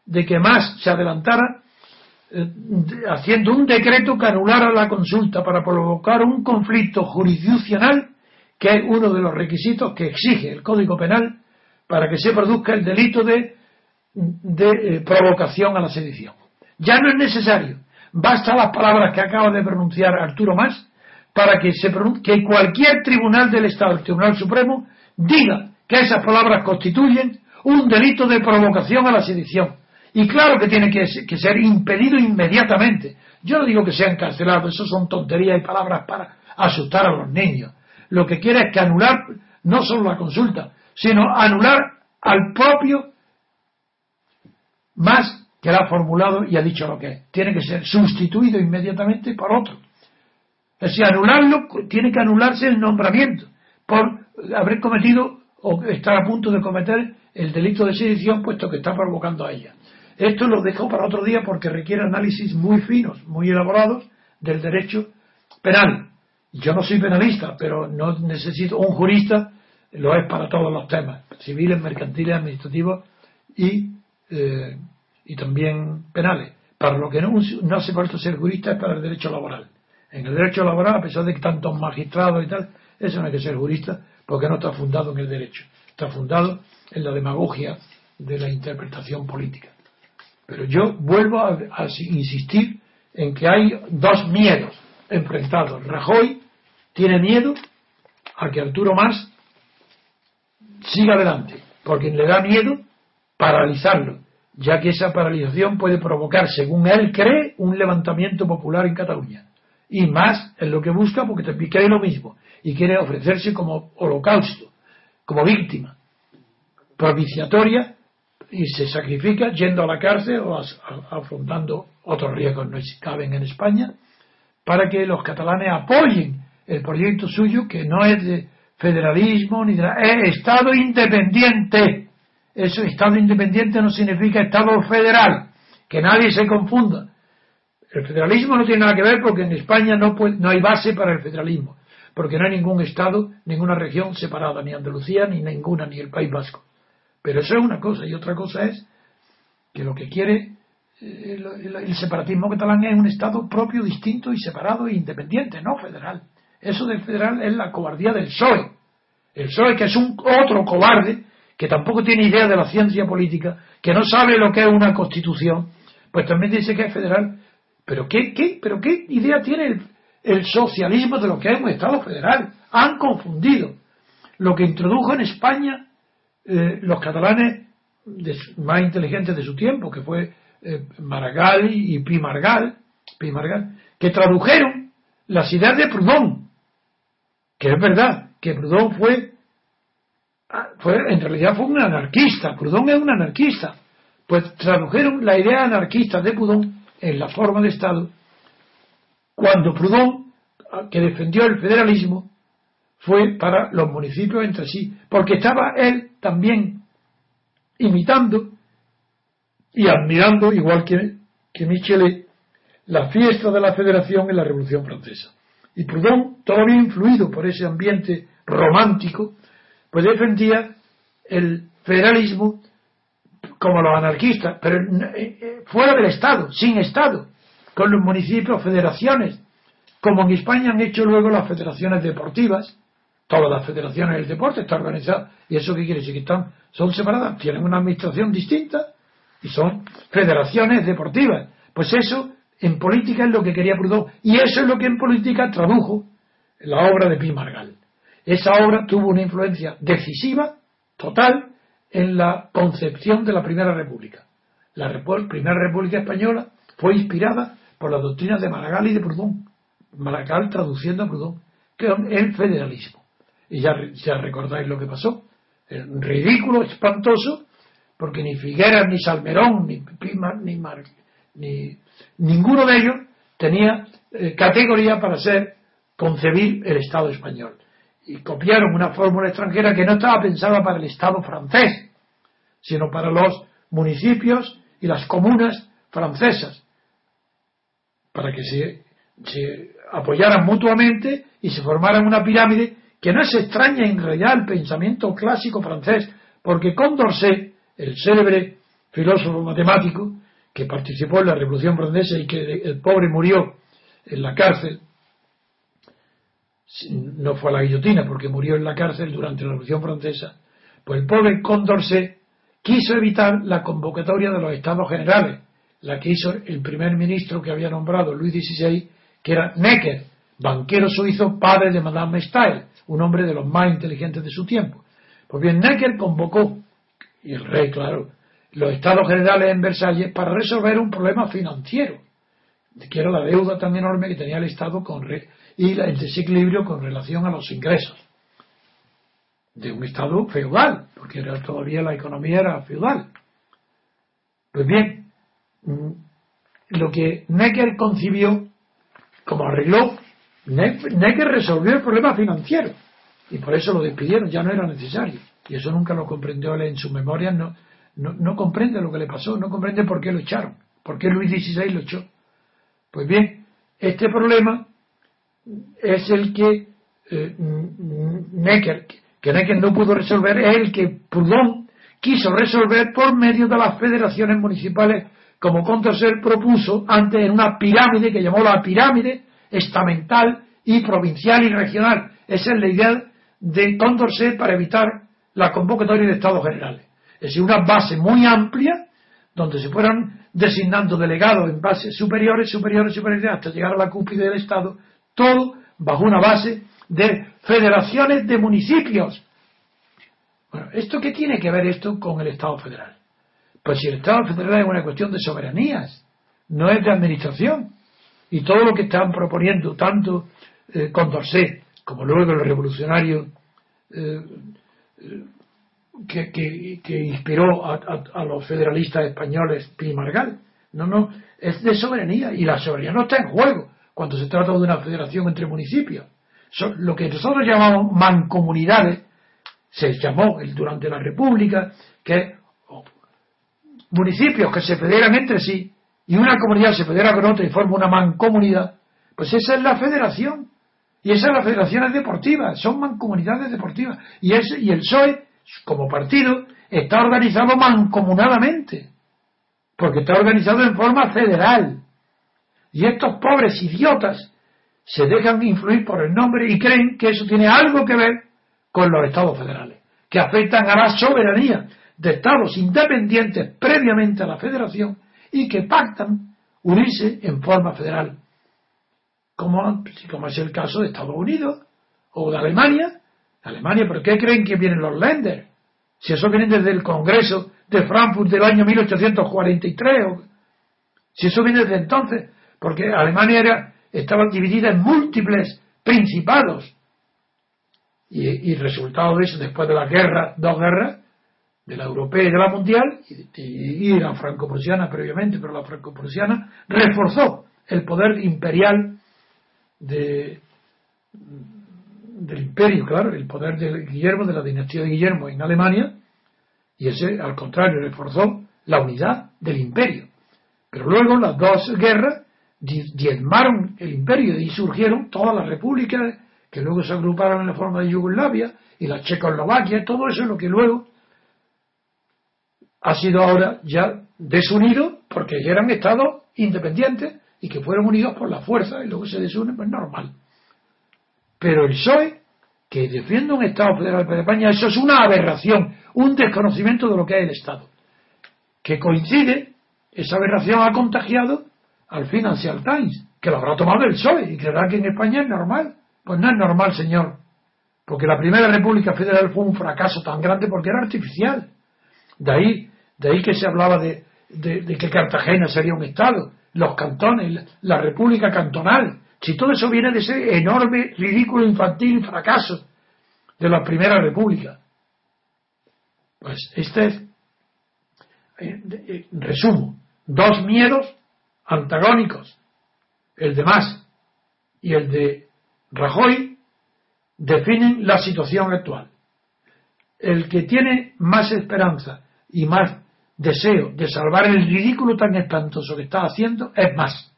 de que más se adelantara eh, haciendo un decreto que anulara la consulta para provocar un conflicto jurisdiccional, que es uno de los requisitos que exige el Código Penal para que se produzca el delito de, de eh, provocación a la sedición. Ya no es necesario. Basta las palabras que acaba de pronunciar Arturo Más para que, se que cualquier tribunal del Estado, el Tribunal Supremo, diga que esas palabras constituyen un delito de provocación a la sedición y claro que tiene que, ser impedido inmediatamente. Yo no digo que sean cancelados, eso son tonterías y palabras para asustar a los niños. Lo que quiere es que anular no solo la consulta, sino anular al propio más que la ha formulado y ha dicho lo que es. Tiene que ser sustituido inmediatamente por otro. Es decir, anularlo, tiene que anularse el nombramiento por haber cometido o estar a punto de cometer el delito de sedición, puesto que está provocando a ella. Esto lo dejo para otro día porque requiere análisis muy finos, muy elaborados del derecho penal. Yo no soy penalista, pero no necesito un jurista, lo es para todos los temas, civiles, mercantiles, administrativos y, eh, y también penales. Para lo que no, no hace falta ser jurista es para el derecho laboral. En el derecho laboral, a pesar de que tantos magistrados y tal, eso no hay que ser jurista porque no está fundado en el derecho, está fundado en la demagogia de la interpretación política. Pero yo vuelvo a, insistir en que hay dos miedos enfrentados. Rajoy tiene miedo a que Arturo Más siga adelante, porque le da miedo paralizarlo, ya que esa paralización puede provocar, según él cree, un levantamiento popular en Cataluña. Y más es lo que busca porque te cree lo mismo y quiere ofrecerse como holocausto, como víctima propiciatoria y se sacrifica yendo a la cárcel o afrontando otros riesgos no caben en España para que los catalanes apoyen el proyecto suyo que no es de federalismo ni de es Estado independiente. Eso Estado independiente no significa Estado federal, que nadie se confunda. El federalismo no tiene nada que ver porque en España no, no hay base para el federalismo, porque no hay ningún Estado, ninguna región separada, ni Andalucía, ni ninguna, ni el País Vasco. Pero eso es una cosa, y otra cosa es que lo que quiere eh, el, separatismo catalán es un Estado propio, distinto y separado e independiente, no federal. Eso del federal es la cobardía del PSOE. El PSOE, que es un otro cobarde, que tampoco tiene idea de la ciencia política, que no sabe lo que es una constitución, pues también dice que es federal. Pero ¿qué, qué, pero qué idea tiene el, socialismo de lo que es un Estado federal? Han confundido lo que introdujo en España eh, los catalanes más inteligentes de su tiempo, que fue eh, Maragall y Pi Margall, que tradujeron las ideas de Proudhon, que es verdad, que Proudhon fue, fue en realidad fue un anarquista, Proudhon es un anarquista, pues tradujeron la idea anarquista de Proudhon en la forma de Estado, cuando Proudhon, ah, que defendió el federalismo, fue para los municipios entre sí, porque estaba él también imitando y admirando, igual que, que Michelet, la fiesta de la federación en la Revolución Francesa. Y Proudhon, todavía influido por ese ambiente romántico, pues defendía el federalismo como los anarquistas, pero eh, eh, fuera del Estado, sin Estado, con los municipios, federaciones, como en España han hecho luego las federaciones deportivas, Todas las federaciones del deporte están organizadas. ¿Y eso qué quiere decir? Que están, son separadas, tienen una administración distinta y son federaciones deportivas. Pues eso en política es lo que quería Proudhon y eso es lo que en política tradujo la obra de Pi Margal. Esa obra tuvo una influencia decisiva, total, en la concepción de la Primera República. La Primera República Española fue inspirada por las doctrinas de Maragall y de Proudhon. Maragall traduciendo a Proudhon, que es el federalismo. Y ya, recordáis lo que pasó. El ridículo, espantoso, porque ni Figueras, ni Salmerón, ni Pima, ni, Mar, ni ninguno de ellos tenía eh, categoría para ser concebir el Estado español. Y copiaron una fórmula extranjera que no estaba pensada para el Estado francés, sino para los municipios y las comunas francesas, para que se, apoyaran mutuamente y se formaran una pirámide que no es extraña en realidad al pensamiento clásico francés, porque Condorcet, el célebre filósofo matemático, que participó en la Revolución Francesa y que el pobre murió en la cárcel, no fue a la guillotina porque murió en la cárcel durante la Revolución Francesa, pues el pobre Condorcet quiso evitar la convocatoria de los estados generales, la que hizo el primer ministro que había nombrado Luis XVI, que era Necker, banquero suizo, padre de Madame Stael, un hombre de los más inteligentes de su tiempo. Pues bien, Necker convocó, y el rey, claro, los estados generales en Versalles para resolver un problema financiero, que era la deuda tan enorme que tenía el Estado con y el desequilibrio con relación a los ingresos de un Estado feudal, porque era, todavía la economía era feudal. Pues bien, mm, lo que Necker concibió como arregló, Necker resolvió el problema financiero y por eso lo despidieron, ya no era necesario. Y eso nunca lo comprendió él en su memoria, no, no, comprende lo que le pasó, no comprende por qué lo echaron, por qué Luis XVI lo echó. Pues bien, este problema es el que eh, Necker, que Necker no pudo resolver, es el que Proudhon quiso resolver por medio de las federaciones municipales, como Condorcet propuso antes en una pirámide que llamó la pirámide estamental y provincial y regional. Esa es la idea de Condorcet para evitar la convocatoria de estados generales. Es decir, una base muy amplia donde se fueran designando delegados en bases superiores, superiores, superiores, hasta llegar a la cúpula del Estado, todo bajo una base de federaciones de municipios. Bueno, ¿esto qué tiene que ver esto con el Estado federal? Pues si el Estado federal es una cuestión de soberanías, no es de administración. Y todo lo que están proponiendo, tanto eh, Condorcet como luego el revolucionario eh, eh, que, inspiró a, los federalistas españoles Pi Margal. No, no, es de soberanía y la soberanía no está en juego cuando se trata de una federación entre municipios. lo que nosotros llamamos mancomunidades se llamó durante la República, que municipios que se federan entre sí y una comunidad se federa con otra y forma una mancomunidad, pues esa es la federación. Y esas son las federaciones deportivas, son mancomunidades deportivas. Y, y el PSOE como partido, está organizado mancomunadamente, porque está organizado en forma federal. Y estos pobres idiotas se dejan influir por el nombre y creen que eso tiene algo que ver con los estados federales, que afectan a la soberanía de estados independientes previamente a la federación y que pactan unirse en forma federal, como, como es el caso de Estados Unidos o de Alemania, Alemania, ¿por qué creen que vienen los Länder? Si eso viene desde el Congreso de Frankfurt del año 1843, si eso viene desde entonces, porque Alemania era, estaba dividida en múltiples principados. Y, y resultado de eso, después de la guerra, dos guerras, de la europea y de la mundial, y, y la franco-prusiana previamente, pero la franco-prusiana reforzó el poder imperial de, del imperio, claro, el poder de Guillermo, de la dinastía de Guillermo en Alemania, y ese, al contrario, reforzó la unidad del imperio. Pero luego las dos guerras diezmaron el imperio y surgieron todas las repúblicas que luego se agruparon en la forma de Yugoslavia y la Checoslovaquia, todo eso es lo que luego ha sido ahora ya desunido porque eran estados independientes y que fueron unidos por la fuerza y luego se desunen, pues normal. Pero el PSOE, que defienda un Estado federal de España, eso es una aberración, un desconocimiento de lo que es el Estado. Que coincide, esa aberración ha contagiado al Financial Times, que lo habrá tomado el PSOE y creerá que en España es normal. Pues no es normal, señor. Porque la primera República Federal fue un fracaso tan grande porque era artificial. De ahí, de ahí que se hablaba de, de que Cartagena sería un Estado, los cantones, la República Cantonal. Si todo eso viene de ese enorme, ridículo, infantil fracaso de la Primera República. Pues este es, eh, eh, resumo, dos miedos antagónicos, el de Mas y el de Rajoy, definen la situación actual. El que tiene más esperanza y más deseo de salvar el ridículo tan espantoso que está haciendo es más.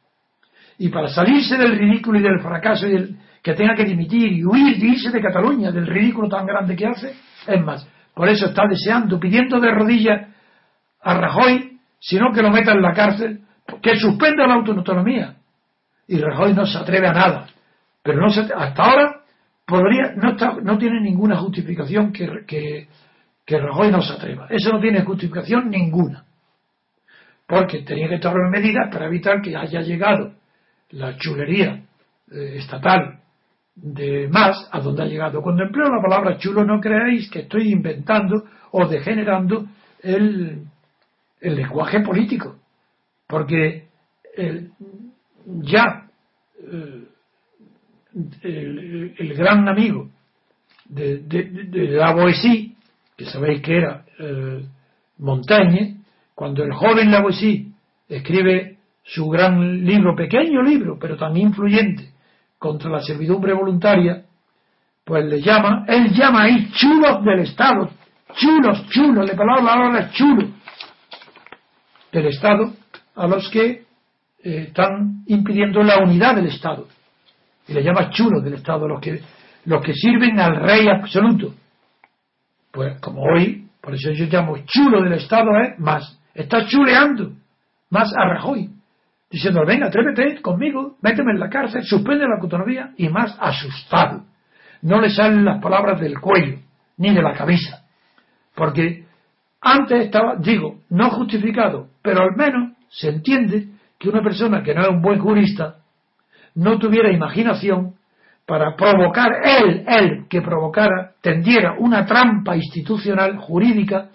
Y para salirse del ridículo y del fracaso y del, que tenga que dimitir y huir, de irse de Cataluña, del ridículo tan grande que hace, es más. Por eso está deseando, pidiendo de rodillas a Rajoy, sino que lo meta en la cárcel, que suspenda la autonomía. Y Rajoy no se atreve a nada. Pero no se, hasta ahora podría, no, está, no tiene ninguna justificación que, que, que Rajoy no se atreva. Eso no tiene justificación ninguna. Porque tenía que tomar medidas para evitar que haya llegado la chulería eh, estatal de más a donde ha llegado. Cuando empleo la palabra chulo no creáis que estoy inventando o degenerando el, el lenguaje político. Porque el, ya eh, el, gran amigo de, de, la Boesí que sabéis que era eh, Montaigne, cuando el joven Lavoisier escribe su gran libro, pequeño libro, pero tan influyente, contra la servidumbre voluntaria, pues le llama, él llama ahí chulos del Estado, chulos, chulos, le palabra la palabra chulo del Estado, a los que eh, están impidiendo la unidad del Estado. Y le llama chulos del Estado, los que, los que sirven al rey absoluto pues como hoy, por eso yo llamo chulo del Estado, ¿eh? Más. Está chuleando más a Rajoy. Diciendo, venga, atrévete conmigo, méteme en la cárcel, suspende la autonomía y más asustado. No le salen las palabras del cuello, ni de la cabeza. Porque antes estaba, digo, no justificado, pero al menos se entiende que una persona que no es un buen jurista no tuviera imaginación para provocar él, él que provocara, tendiera una trampa institucional jurídica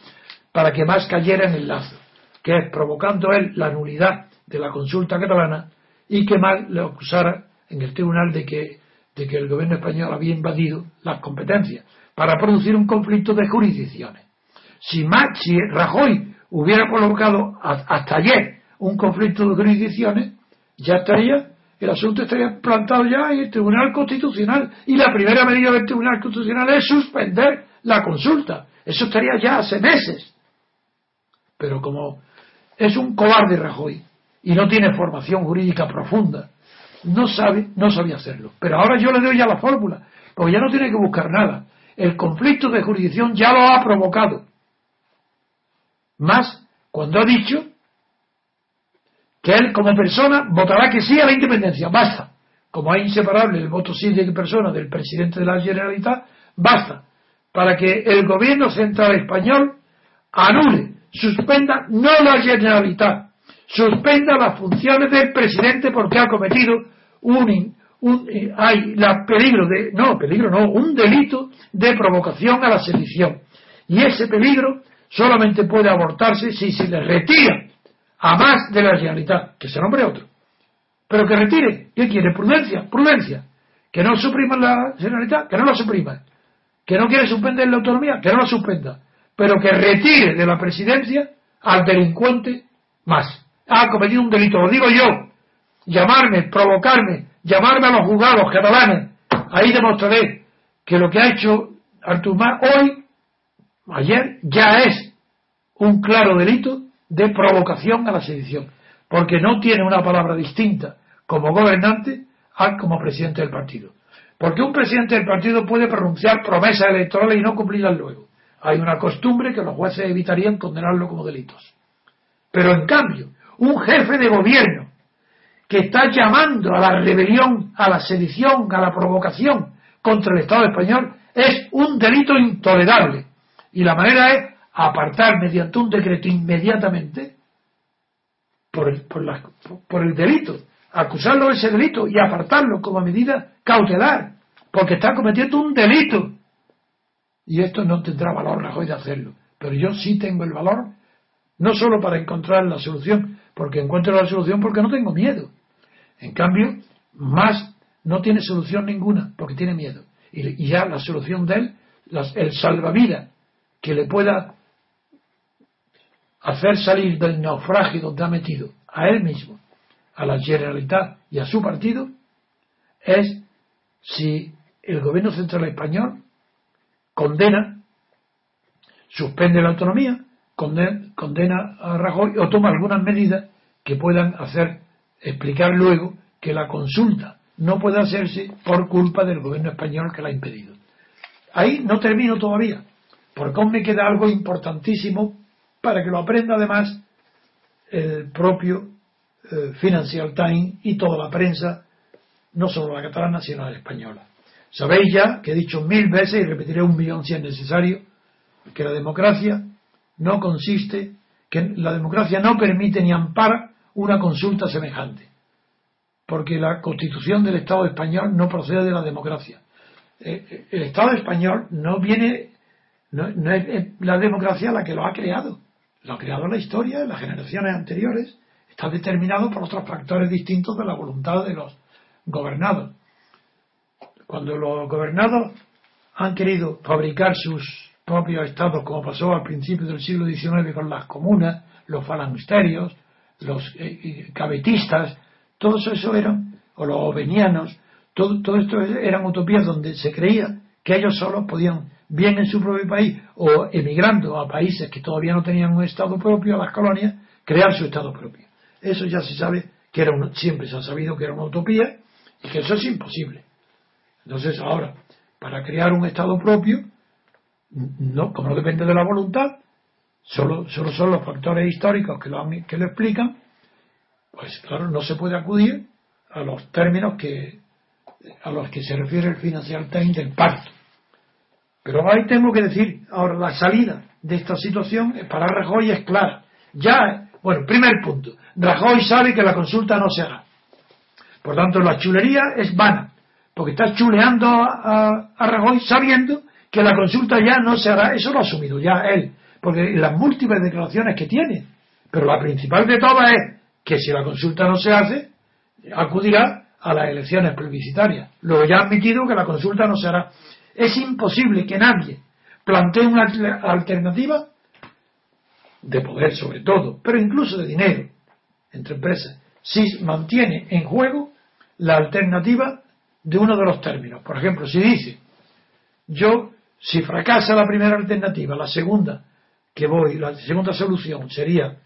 para que más cayera en el lazo, que es provocando él la nulidad de la consulta catalana y que más le acusara en el tribunal de que, de que el gobierno español había invadido las competencias para producir un conflicto de jurisdicciones. Si, si Rajoy hubiera provocado hasta ayer un conflicto de jurisdicciones, ya estaría el asunto estaría plantado ya en el Tribunal Constitucional y la primera medida del Tribunal Constitucional es suspender la consulta. Eso estaría ya hace meses. Pero como es un cobarde Rajoy y no tiene formación jurídica profunda, no sabe, no sabía hacerlo. Pero ahora yo le doy ya la fórmula, porque ya no tiene que buscar nada. El conflicto de jurisdicción ya lo ha provocado. Más cuando ha dicho que él como persona votará que sí a la independencia, basta. Como hay inseparable el voto sí de persona del presidente de la Generalitat, basta. Para que el gobierno central español anule, suspenda no la Generalitat, suspenda las funciones del presidente porque ha cometido un, un eh, hay la peligro de no peligro no un delito de provocación a la sedición y ese peligro solamente puede abortarse si se le retira a más de la Generalitat, que se nombre otro. Pero que retire. ¿Qué quiere? Prudencia, prudencia. Que no suprima la Generalitat, que no la suprima. Que no quiere suspender la autonomía, que no la suspenda. Pero que retire de la presidencia al delincuente más. Ha cometido un delito, lo digo yo. Llamarme, provocarme, llamarme a los juzgados catalanes. Ahí demostraré que lo que ha hecho Artur Mas hoy, ayer, ya es un claro delito de provocación a la sedición, porque no tiene una palabra distinta como gobernante a como presidente del partido. Porque un presidente del partido puede pronunciar promesas electorales y no cumplirlas luego. Hay una costumbre que los jueces evitarían condenarlo como delitos. Pero en cambio, un jefe de gobierno que está llamando a la rebelión, a la sedición, a la provocación contra el Estado español, Es un delito intolerable. Y la manera es apartar mediante un decreto inmediatamente por el, por, el delito, acusarlo de ese delito y apartarlo como medida cautelar, porque está cometiendo un delito. Y esto no tendrá valor Rajoy de hacerlo. Pero yo sí tengo el valor, no solo para encontrar la solución, porque encuentro la solución porque no tengo miedo. En cambio, más no tiene solución ninguna, porque tiene miedo. Y, ya la solución de él, el salvavidas que le pueda hacer salir del naufragio donde ha metido a él mismo, a la Generalitat y a su partido, es si el gobierno central español condena, suspende la autonomía, condena, a Rajoy o toma algunas medidas que puedan hacer explicar luego que la consulta no puede hacerse por culpa del gobierno español que la ha impedido. Ahí no termino todavía, porque aún me queda algo importantísimo para que lo aprenda además el propio eh, Financial Times y toda la prensa, no solo la catalana, sino la española. Sabéis ya que he dicho mil veces y repetiré un millón si es necesario, que la democracia no consiste, que la democracia no permite ni ampara una consulta semejante, porque la constitución del Estado español no procede de la democracia. Eh, eh, el Estado español no viene, no, es la democracia la que lo ha creado, lo ha creado la historia, las generaciones anteriores, está determinado por otros factores distintos de la voluntad de los gobernados. Cuando los gobernados han querido fabricar sus propios estados, como pasó al principio del siglo XIX con las comunas, los falangsterios, los eh, cabetistas, todos eso eran, o los ovenianos, todo, todo esto eran utopías donde se creía que ellos solos podían bien en su propio país o emigrando a países que todavía no tenían un Estado propio, a las colonias, crear su Estado propio. Eso ya se sabe que era siempre se ha sabido que era una utopía y que eso es imposible. Entonces ahora, para crear un Estado propio, no, como no depende de la voluntad, solo, solo son los factores históricos que lo, que lo explican, pues claro, no se puede acudir a los términos que a los que se refiere el Financial Times del pacto. Pero ahí tengo que decir, ahora la salida de esta situación para Rajoy es clara. Ya, bueno, primer punto, Rajoy sabe que la consulta no se hará. Por tanto, la chulería es vana, porque está chuleando a, a, Rajoy sabiendo que la consulta ya no se hará. Eso lo ha asumido ya él, porque las múltiples declaraciones que tiene. Pero la principal de todas es que si la consulta no se hace, acudirá a las elecciones plebiscitarias. Luego ya ha admitido que la consulta no se hará. Es imposible que nadie plantee una alternativa de poder sobre todo, pero incluso de dinero entre empresas, si mantiene en juego la alternativa de uno de los términos. Por ejemplo, si dice, yo, si fracasa la primera alternativa, la segunda que voy, la segunda solución sería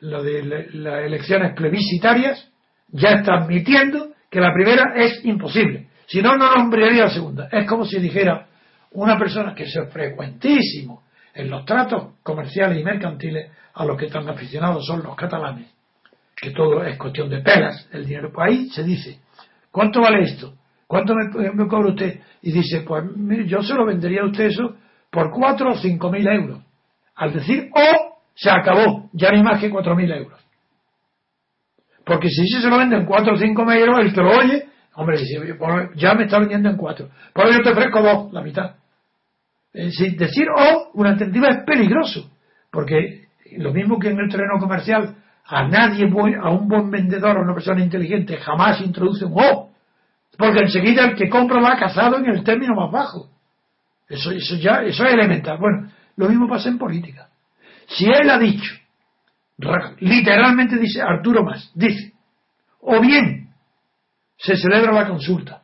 la de las elecciones plebiscitarias, ya está admitiendo que la primera es imposible. Si no, no nombraría la segunda. Es como si dijera una persona que es frecuentísimo en los tratos comerciales y mercantiles a los que tan aficionados son los catalanes, que todo es cuestión de pelas, el dinero. Pues ahí se dice, ¿cuánto vale esto? ¿Cuánto me, cobra usted? Y dice, pues mire, yo se lo vendería a usted eso por cuatro o cinco mil euros. Al decir, oh, se acabó, ya no hay más que cuatro mil euros. Porque si se lo vende en cuatro o cinco mil euros, el que lo oye, hombre, ya me está vendiendo en cuatro. Por yo te ofrezco dos, la mitad. decir oh, una alternativa es peligroso, porque lo mismo que en el terreno comercial, a nadie, a un buen vendedor o una persona inteligente jamás introduce un oh, porque enseguida el que compra va casado en el término más bajo. Eso, eso ya, eso es elemental. Bueno, lo mismo pasa en política. Si él ha dicho, literalmente dice Arturo Más, dice, o bien se celebra la consulta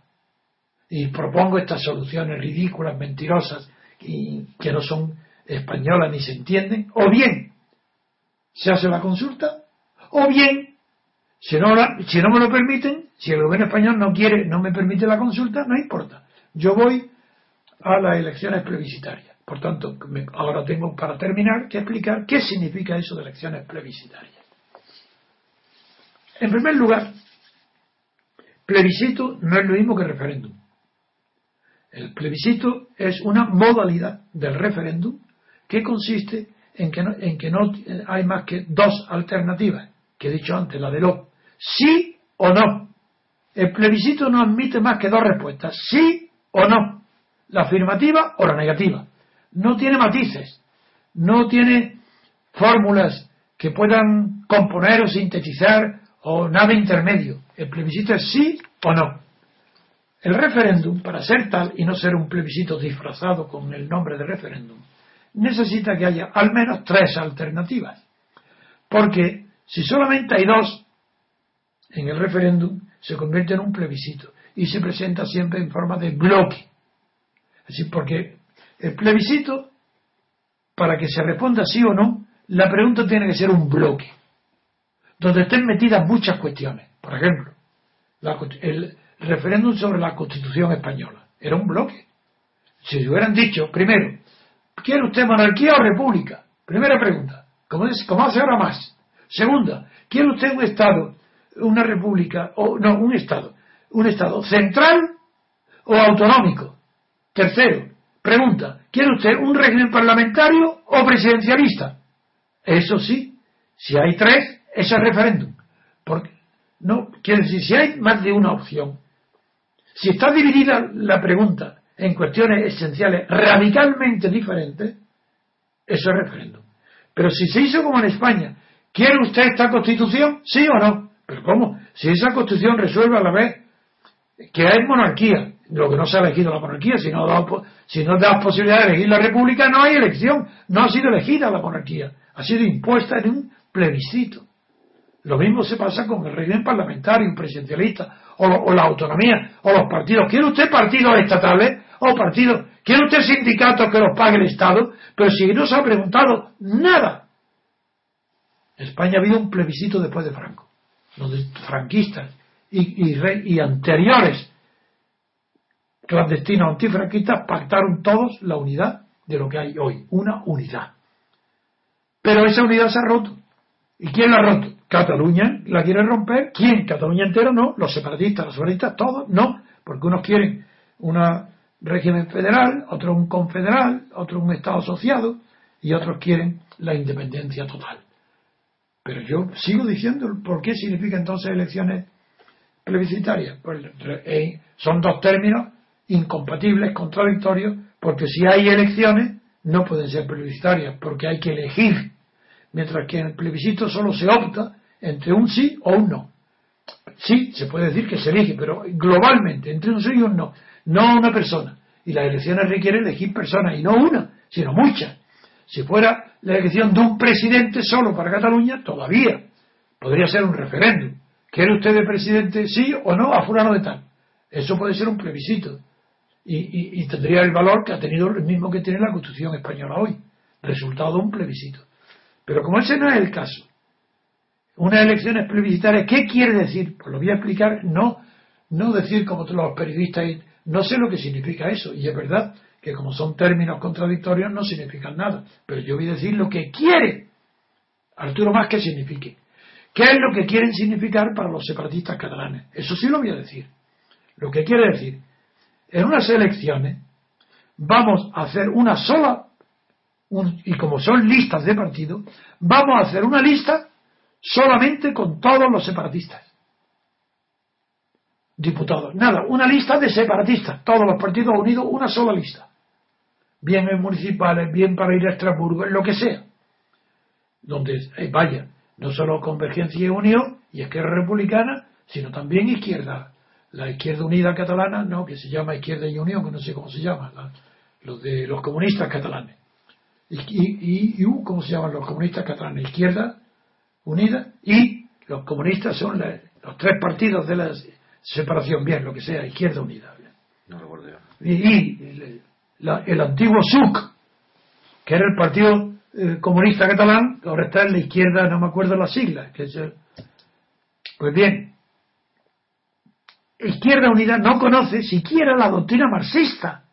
y propongo estas soluciones ridículas, mentirosas y que no son españolas ni se entienden, o bien se hace la consulta, o bien, si no, si no me lo permiten, si el gobierno español no quiere, no me permite la consulta, no importa. Yo voy a las elecciones plebiscitarias. Por tanto, ahora tengo para terminar que explicar qué significa eso de elecciones plebiscitarias. En primer lugar, plebiscito no es lo mismo que referéndum. El plebiscito es una modalidad del referéndum que consiste en que no, en que no hay más que dos alternativas, que he dicho antes, la de lo sí o no. El plebiscito no admite más que dos respuestas, sí o no, la afirmativa o la negativa. No tiene matices, no tiene fórmulas que puedan componer o sintetizar o nada intermedio. El plebiscito es sí o no. El referéndum, para ser tal y no ser un plebiscito disfrazado con el nombre de referéndum, necesita que haya al menos tres alternativas. Porque si solamente hay dos en el referéndum, se convierte en un plebiscito y se presenta siempre en forma de bloque. Así porque el plebiscito, para que se responda sí o no, la pregunta tiene que ser un bloque, donde estén metidas muchas cuestiones. Por ejemplo, el referéndum sobre la Constitución española era un bloque. Si hubieran dicho, primero, ¿quiere usted monarquía o república? Primera pregunta, como, hace ahora más. Segunda, ¿quiere usted un Estado, una república, o no, un Estado, un Estado central o autonómico? Tercero, pregunta, ¿quiere usted un régimen parlamentario o presidencialista? Eso sí, si hay tres, ese es referéndum. Porque, no, quiere decir, si hay más de una opción, si está dividida la pregunta en cuestiones esenciales radicalmente diferentes, eso es referéndum. Pero si se hizo como en España, ¿quiere usted esta constitución? ¿Sí o no? Pero ¿cómo? Si esa constitución resuelve a la vez que hay monarquía, lo que no se ha elegido la monarquía, si no da, si no da posibilidad de elegir la república, no hay elección, no ha sido elegida la monarquía, ha sido impuesta en un plebiscito. Lo mismo se pasa con el régimen parlamentario, presidencialista, o, la autonomía, o los partidos. ¿Quiere usted partidos estatales o partidos? ¿Quiere usted sindicatos que los pague el Estado? Pero si no se ha preguntado nada. En España ha habido un plebiscito después de Franco, donde franquistas y anteriores clandestinos antifranquistas pactaron todos la unidad de lo que hay hoy, una unidad. Pero esa unidad se ha roto. ¿Y quién la ha roto? Cataluña la quiere romper. ¿Quién? Cataluña entera no. Los separatistas, los separatistas, todos no. Porque unos quieren un régimen federal, otros un confederal, otros un Estado asociado y otros quieren la independencia total. Pero yo sigo diciendo por qué significa entonces elecciones plebiscitarias. Pues, eh, son dos términos incompatibles, contradictorios, porque si hay elecciones no pueden ser plebiscitarias, porque hay que elegir mientras que en el plebiscito solo se opta entre un sí o un no. Sí, se puede decir que se elige, pero globalmente, entre un sí y un no, no una persona. Y las elecciones requieren elegir personas, y no una, sino muchas. Si fuera la elección de un presidente solo para Cataluña, todavía podría ser un referéndum. ¿Quiere usted de presidente sí o no a fulano de tal? Eso puede ser un plebiscito. Y, y tendría el valor que ha tenido el mismo que tiene la Constitución española hoy. Resultado de un plebiscito. Pero como ese no es el caso, unas elecciones plebiscitarias, ¿qué quiere decir? Pues lo voy a explicar, no, no decir como los periodistas, no sé lo que significa eso, y es verdad que como son términos contradictorios no significan nada, pero yo voy a decir lo que quiere Arturo más que signifique. ¿Qué es lo que quieren significar para los separatistas catalanes? Eso sí lo voy a decir. Lo que quiere decir, en unas elecciones vamos a hacer una sola y como son listas de partido, vamos a hacer una lista solamente con todos los separatistas. Diputados. Nada, una lista de separatistas, todos los partidos unidos, una sola lista. Bien en municipales, bien para ir a Estrasburgo, en lo que sea. Donde eh, vaya, no solo Convergencia y Unión y Izquierda Republicana, sino también izquierda. La izquierda unida catalana, no, que se llama Izquierda y Unión, que no sé cómo se llama, los de los comunistas catalanes y, y, ¿cómo se llaman los comunistas catalanes? Izquierda Unida y los comunistas son los tres partidos de la separación, bien, lo que sea, Izquierda Unida. No recuerdo Y, y el antiguo SUC, que era el Partido eh, Comunista Catalán, ahora está en la izquierda, no me acuerdo las siglas. Que es pues bien, Izquierda Unida no conoce siquiera la doctrina marxista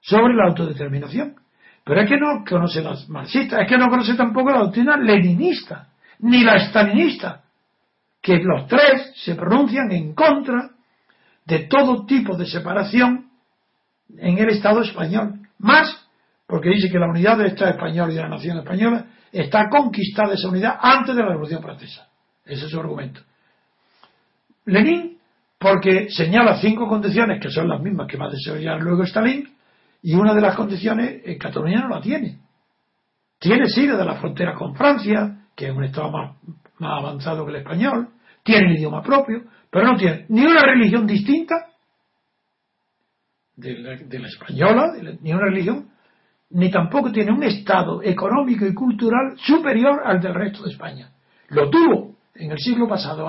sobre la autodeterminación. Pero es que no conoce las marxistas, es que no conoce tampoco la doctrina leninista, ni la stalinista, que los tres se pronuncian en contra de todo tipo de separación en el Estado español. Más porque dice que la unidad del Estado español y de la nación española está conquistada esa unidad antes de la Revolución Francesa. Ese es su argumento. Lenin, porque señala cinco condiciones que son las mismas que va a desarrollar luego Stalin, y una de las condiciones, eh, Cataluña no la tiene. Tiene sí de la frontera con Francia, que es un Estado más, más avanzado que el español, tiene el idioma propio, pero no tiene ni una religión distinta de la, española, ni una religión, ni tampoco tiene un Estado económico y cultural superior al del resto de España. Lo tuvo en el siglo pasado,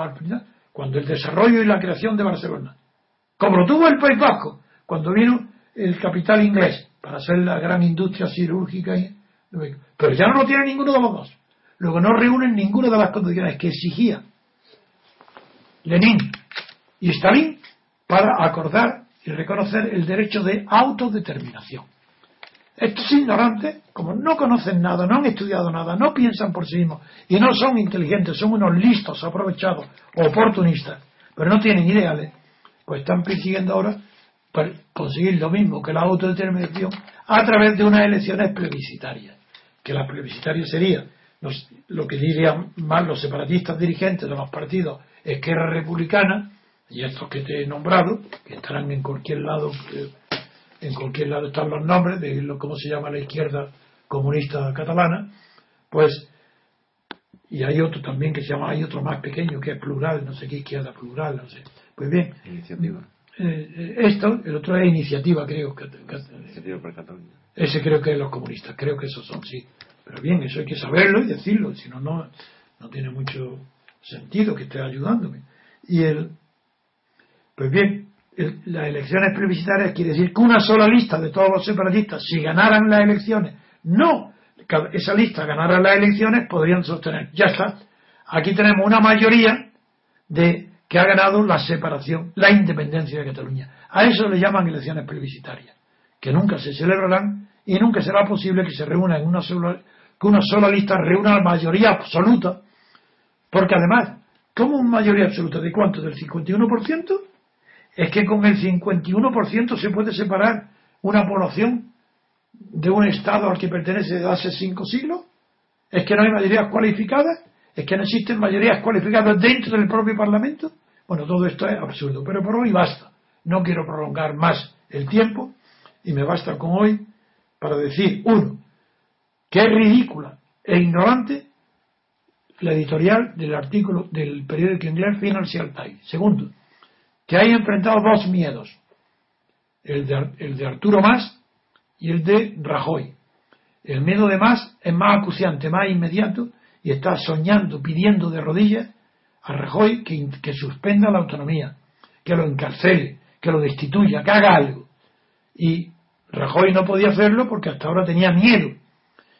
cuando el desarrollo y la creación de Barcelona. Como lo tuvo el País Vasco, cuando vino el capital inglés para hacer la gran industria cirúrgica. Pero ya no lo tiene ninguno de los dos. Luego no reúnen ninguna de las condiciones que exigía Lenin y Stalin para acordar y reconocer el derecho de autodeterminación. Estos ignorantes, como no conocen nada, no han estudiado nada, no piensan por sí mismos y no son inteligentes, son unos listos, aprovechados, oportunistas, pero no tienen ideales, pues están persiguiendo ahora conseguir lo mismo que la autodeterminación a través de unas elecciones plebiscitarias. Que las plebiscitarias sería lo que dirían más los separatistas dirigentes de los partidos Esquerra Republicana y estos que te he nombrado, que estarán en cualquier lado, eh, en cualquier lado están los nombres de lo cómo se llama la izquierda comunista catalana, pues y hay otro también que se llama, hay otro más pequeño que es plural, no sé qué izquierda plural, no sé. Pues bien, iniciativa. Eh, eh, esto, el otro es iniciativa, creo. Que, iniciativa Cataluña. Ese creo que es los comunistas, creo que esos son, sí. Pero bien, eso hay que saberlo y decirlo, si no, no tiene mucho sentido que esté ayudándome. Y el, pues bien, las elecciones plebiscitarias quiere decir que una sola lista de todos los separatistas, si ganaran las elecciones, no esa lista ganara las elecciones, podrían sostener. Ya está. Aquí tenemos una mayoría de que ha ganado la separación, la independencia de Cataluña. A eso le llaman elecciones plebiscitarias, que nunca se celebrarán y nunca será posible que se reúna en una sola, que una sola lista reúna la mayoría absoluta, porque además, ¿cómo una mayoría absoluta? ¿De cuánto? ¿Del 51%? es que con el 51% se puede separar una población de un Estado al que pertenece desde hace cinco siglos. Es que no hay mayorías cualificadas. Es que no existen mayorías cualificadas dentro del propio Parlamento. Bueno, todo esto es absurdo, pero por hoy basta. No quiero prolongar más el tiempo y me basta con hoy para decir, uno, que es ridícula e ignorante la editorial del artículo del periódico inglés Financial Times. Segundo, que hay enfrentado dos miedos, el de, el de Arturo Más y el de Rajoy. El miedo de Más es más acuciante, más inmediato, y está soñando, pidiendo de rodillas a Rajoy que, que suspenda la autonomía, que lo encarcele, que lo destituya, que haga algo. Y Rajoy no podía hacerlo porque hasta ahora tenía miedo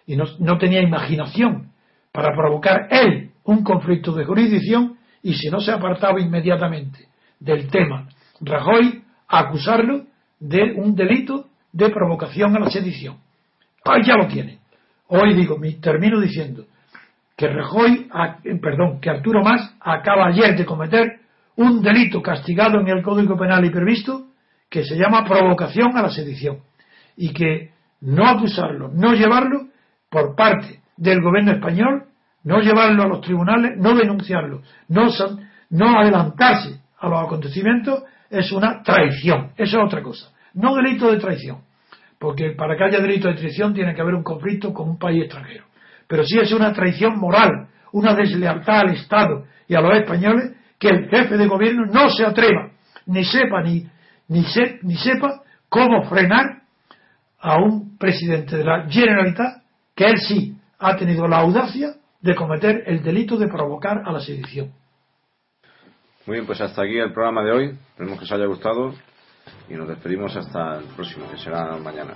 y no, tenía imaginación para provocar él un conflicto de jurisdicción y si no se apartaba inmediatamente del tema Rajoy acusarlo de un delito de provocación a la sedición. Ahí ya lo tiene. Hoy digo, termino diciendo que Rajoy, perdón, que Arturo Más acaba ayer de cometer un delito castigado en el Código Penal y previsto que se llama provocación a la sedición y que no acusarlo, no llevarlo por parte del gobierno español, no llevarlo a los tribunales, no denunciarlo, no, no adelantarse a los acontecimientos es una traición. Eso es otra cosa. No delito de traición. Porque para que haya delito de traición tiene que haber un conflicto con un país extranjero. Pero sí es una traición moral, una deslealtad al Estado y a los españoles que el jefe de gobierno no se atreva, ni sepa ni, ni, ni sepa cómo frenar a un presidente de la Generalitat que él sí ha tenido la audacia de cometer el delito de provocar a la sedición. Muy bien, pues hasta aquí el programa de hoy. Esperemos que os haya gustado y nos despedimos hasta el próximo, que será mañana.